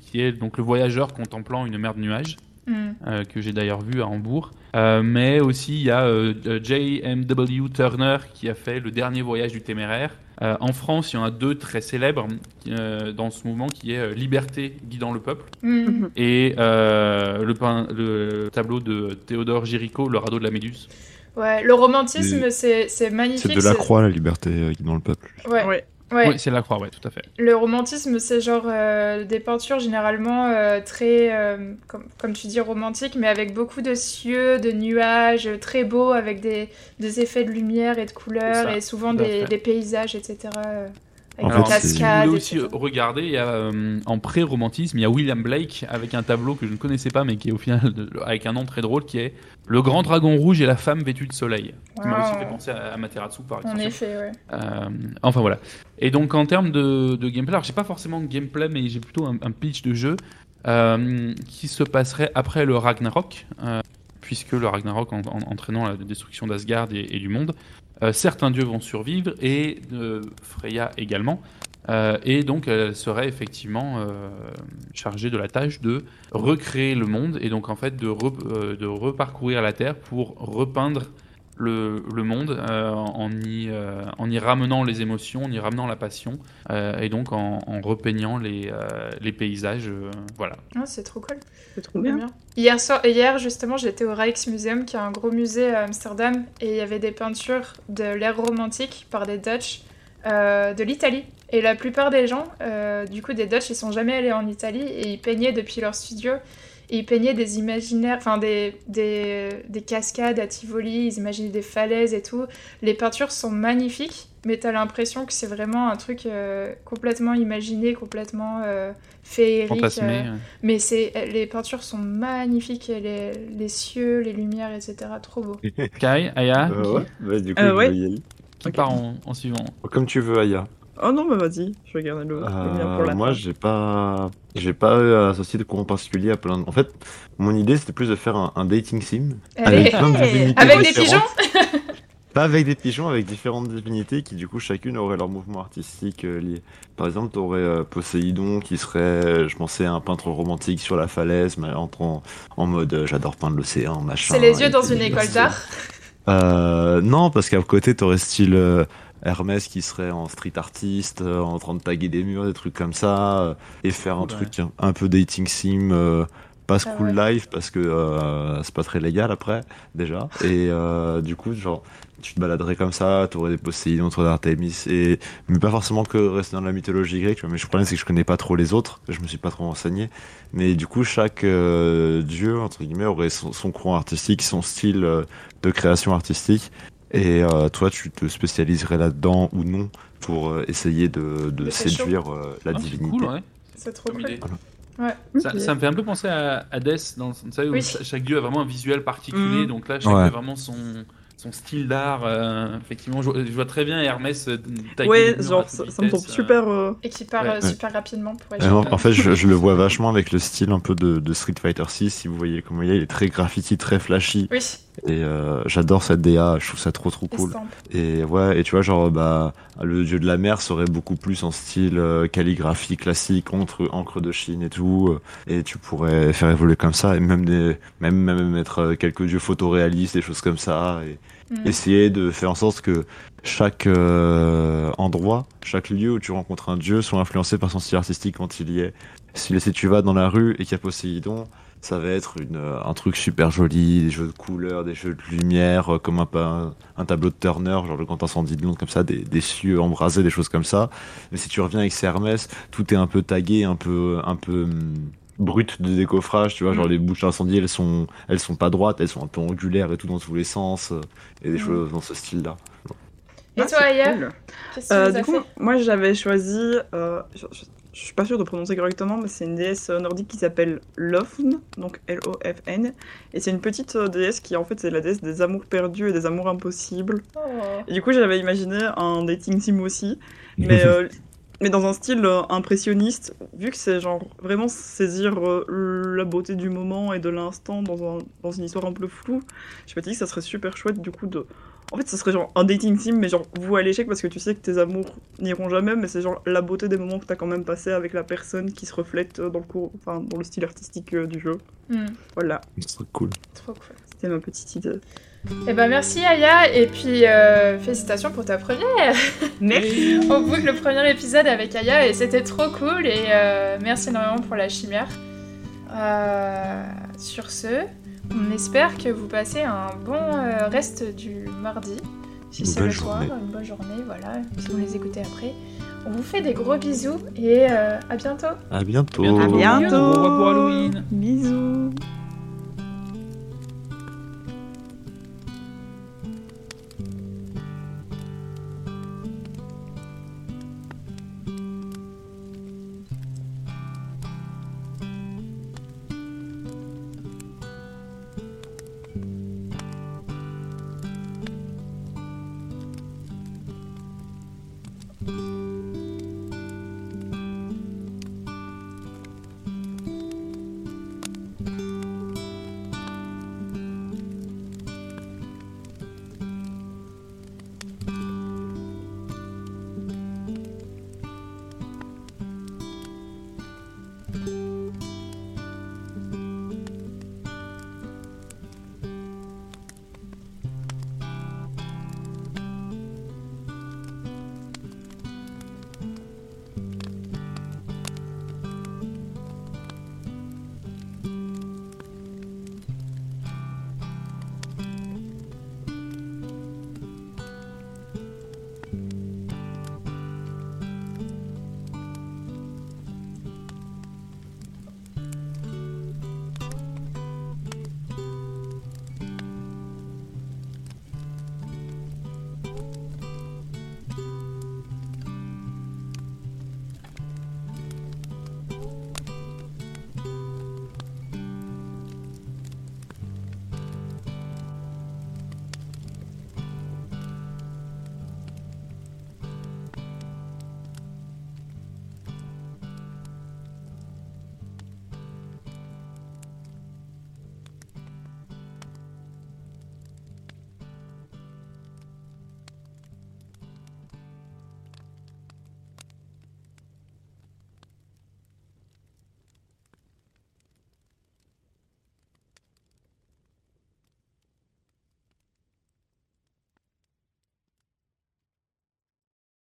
qui est donc le voyageur contemplant une mer de nuages. Mm. euh, que j'ai d'ailleurs vu à Hambourg. Euh, mais aussi, il y a euh, J.M.W. Turner qui a fait Le dernier voyage du téméraire. Euh, en France, il y en a deux très célèbres euh, dans ce mouvement qui est euh, Liberté guidant le peuple Mm. et euh, le, pein- le tableau de Théodore Géricault, Le radeau de la Méduse. Ouais, le romantisme, c'est c'est magnifique. C'est de la croix, la liberté dans le peuple. Ouais, Ouais. Ouais. Oui, c'est la croix, ouais, tout à fait. Le romantisme, c'est genre euh, des peintures généralement euh, très, euh, comme, comme tu dis, romantiques, mais avec beaucoup de cieux, de nuages, très beaux, avec des, des effets de lumière et de couleurs, et souvent des paysages, etc. euh, En fait, vous aussi etc. regarder, il y a, euh, en pré-romantisme, il y a William Blake avec un tableau que je ne connaissais pas, mais qui est au final de- avec un nom très drôle, qui est Le grand dragon rouge et la femme vêtue de soleil. Qui m'a aussi Wow. fait penser à, à Materatsu par En extension. effet, ouais. Euh, enfin voilà. Et donc en termes de, de gameplay, alors j'ai pas forcément de gameplay, mais j'ai plutôt un, un pitch de jeu euh, qui se passerait après le Ragnarok, euh, puisque le Ragnarok en- en- entraînant la destruction d'Asgard et, et du monde, euh, certains dieux vont survivre et euh, Freya également. Euh, et donc elle serait effectivement euh, chargée de la tâche de recréer le monde et donc en fait de, euh, de reparcourir la Terre pour repeindre le, le monde euh, en, y, euh, en y ramenant les émotions, en y ramenant la passion euh, et donc en, en repeignant les, euh, les paysages. euh, voilà. Ah, c'est trop cool. C'est trop bien. Hier, soir, hier, justement, j'étais au Rijksmuseum, qui est un gros musée à Amsterdam, et il y avait des peintures de l'ère romantique par des Dutch euh, de l'Italie. Et la plupart des gens, euh, du coup, des Dutch, ils sont jamais allés en Italie et ils peignaient depuis leur studio. Et ils peignaient des imaginaires, enfin des, des, des cascades à Tivoli, ils imaginaient des falaises et tout. Les peintures sont magnifiques, mais t'as l'impression que c'est vraiment un truc euh, complètement imaginé, complètement euh, féerique. Euh, mais c'est les peintures sont magnifiques, les, les cieux, les lumières, etc. Trop beau. Kai, Aya, Euh, qui, ouais, bah, du coup, Euh, je ouais. vais y aller. qui Ok. part en, en suivant? Comme tu veux, Aya. Oh non, bah vas-y, je vais garder le, le mien pour Euh, la moi, j'ai pas, j'ai pas associé de courant particulier à plein. de- En fait, mon idée c'était plus de faire un, un dating sim Allez. avec plein de divinités Avec des différentes. pigeons Pas avec des pigeons, avec différentes divinités qui du coup chacune aurait leur mouvement artistique euh, lié. Par exemple, t'aurais euh, Poséidon qui serait, euh, je pensais, un peintre romantique sur la falaise, mais en, en, en mode euh, j'adore peindre l'océan, machin. C'est les yeux dans une euh, école d'art. Euh, non, parce qu'à côté, t'aurais style euh, Hermès qui serait en street artiste, euh, en train de taguer des murs, des trucs comme ça, euh, et faire un Ouais. truc un, un peu dating sim, euh, pas Ah school ouais. life, parce que euh, c'est pas très légal après, déjà. Et euh, du coup, genre, tu te baladerais comme ça, t'aurais des Poséidon, t'aurais d'Artémis, et mais pas forcément que rester dans la mythologie grecque, tu vois, mais le problème c'est que je connais pas trop les autres, je me suis pas trop renseigné, mais du coup, chaque euh, dieu, entre guillemets, aurait son, son courant artistique, son style euh, de création artistique, et euh, toi, tu te spécialiserais là-dedans ou non pour euh, essayer de, c'est séduire euh, la Ah, c'est divinité. cool, ouais, C'est trop cool. Ouais. Ça, ça me fait un peu penser à Hades, dans, vous savez, où Oui. cha- chaque dieu a vraiment un visuel particulier, Mhm. donc là, chaque Ouais. vraiment son, son style d'art. euh, effectivement, je, je vois très bien Hermès euh, à genre, ça, ça me tombe euh. super. euh, Et qui part Ouais. euh, super rapidement pour en, être. en fait, je, je le vois vachement avec le style un peu de, de Street Fighter 6. Si vous voyez comment il est, il est très graffiti, très flashy. Oui, Et euh, j'adore cette DA, je trouve ça trop trop cool. estampe. Et ouais, et tu vois, genre, bah, le dieu de la mer serait beaucoup plus en style euh, calligraphie classique, encre, encre de Chine et tout. Et tu pourrais faire évoluer comme ça, et même des, même, même mettre quelques dieux photoréalistes, des choses comme ça. Et Mm. essayer de faire en sorte que chaque euh, endroit, chaque lieu où tu rencontres un dieu soit influencé par son style artistique quand il y est. Si, tu vas dans la rue et qu'il y a Poséidon, ça va être euh, un truc super joli, des jeux de couleurs, des jeux de lumière, euh, comme un, tableau de Turner, genre le grand incendie de Londres, comme ça, des, des cieux embrasés, des choses comme ça. Mais si tu reviens avec Hermès, tout est un peu tagué, un peu, un peu hum, brut de décoffrage, tu vois, genre Mm. les bouches d'incendie, elles sont, elles sont pas droites, elles sont un peu angulaires et tout dans tous les sens, euh, et des Mm. choses dans ce style-là. Et ah, toi, Aya cool. Qu'est-ce que Euh, du coup, moi j'avais choisi. euh, je- je- je suis pas sûre de prononcer correctement, mais c'est une déesse nordique qui s'appelle Lofn, donc L-O-F-N. Et c'est une petite euh, déesse qui, en fait, c'est la déesse des amours perdus et des amours impossibles. Oh. Et du coup, j'avais imaginé un dating sim aussi, mais, euh, mais dans un style euh, impressionniste, vu que c'est genre vraiment saisir euh, la beauté du moment et de l'instant dans, un- dans une histoire un peu floue. Je me dis que ça serait super chouette du coup de. En fait, ça serait genre un dating sim, mais genre vous à l'échec parce que tu sais que tes amours n'iront jamais, mais c'est genre la beauté des moments que t'as quand même passé avec la personne qui se reflète euh, dans le cours, enfin dans le style artistique du jeu. Hmm, Voilà, C'est cool. trop cool. c'était ma petite idée. Eh ben merci Aya et puis euh, félicitations pour ta première. Merci. On boucle le premier épisode avec Aya et c'était trop cool et euh, merci énormément pour la chimère. Euh, sur ce, on espère que vous passez un bon euh, reste du mardi. Si Une c'est bonne le soir, journée. une bonne journée, voilà. Si vous les écoutez après. On vous fait des gros bisous et euh, à bientôt. À bientôt. À À bientôt. Au revoir pour Halloween. Bisous.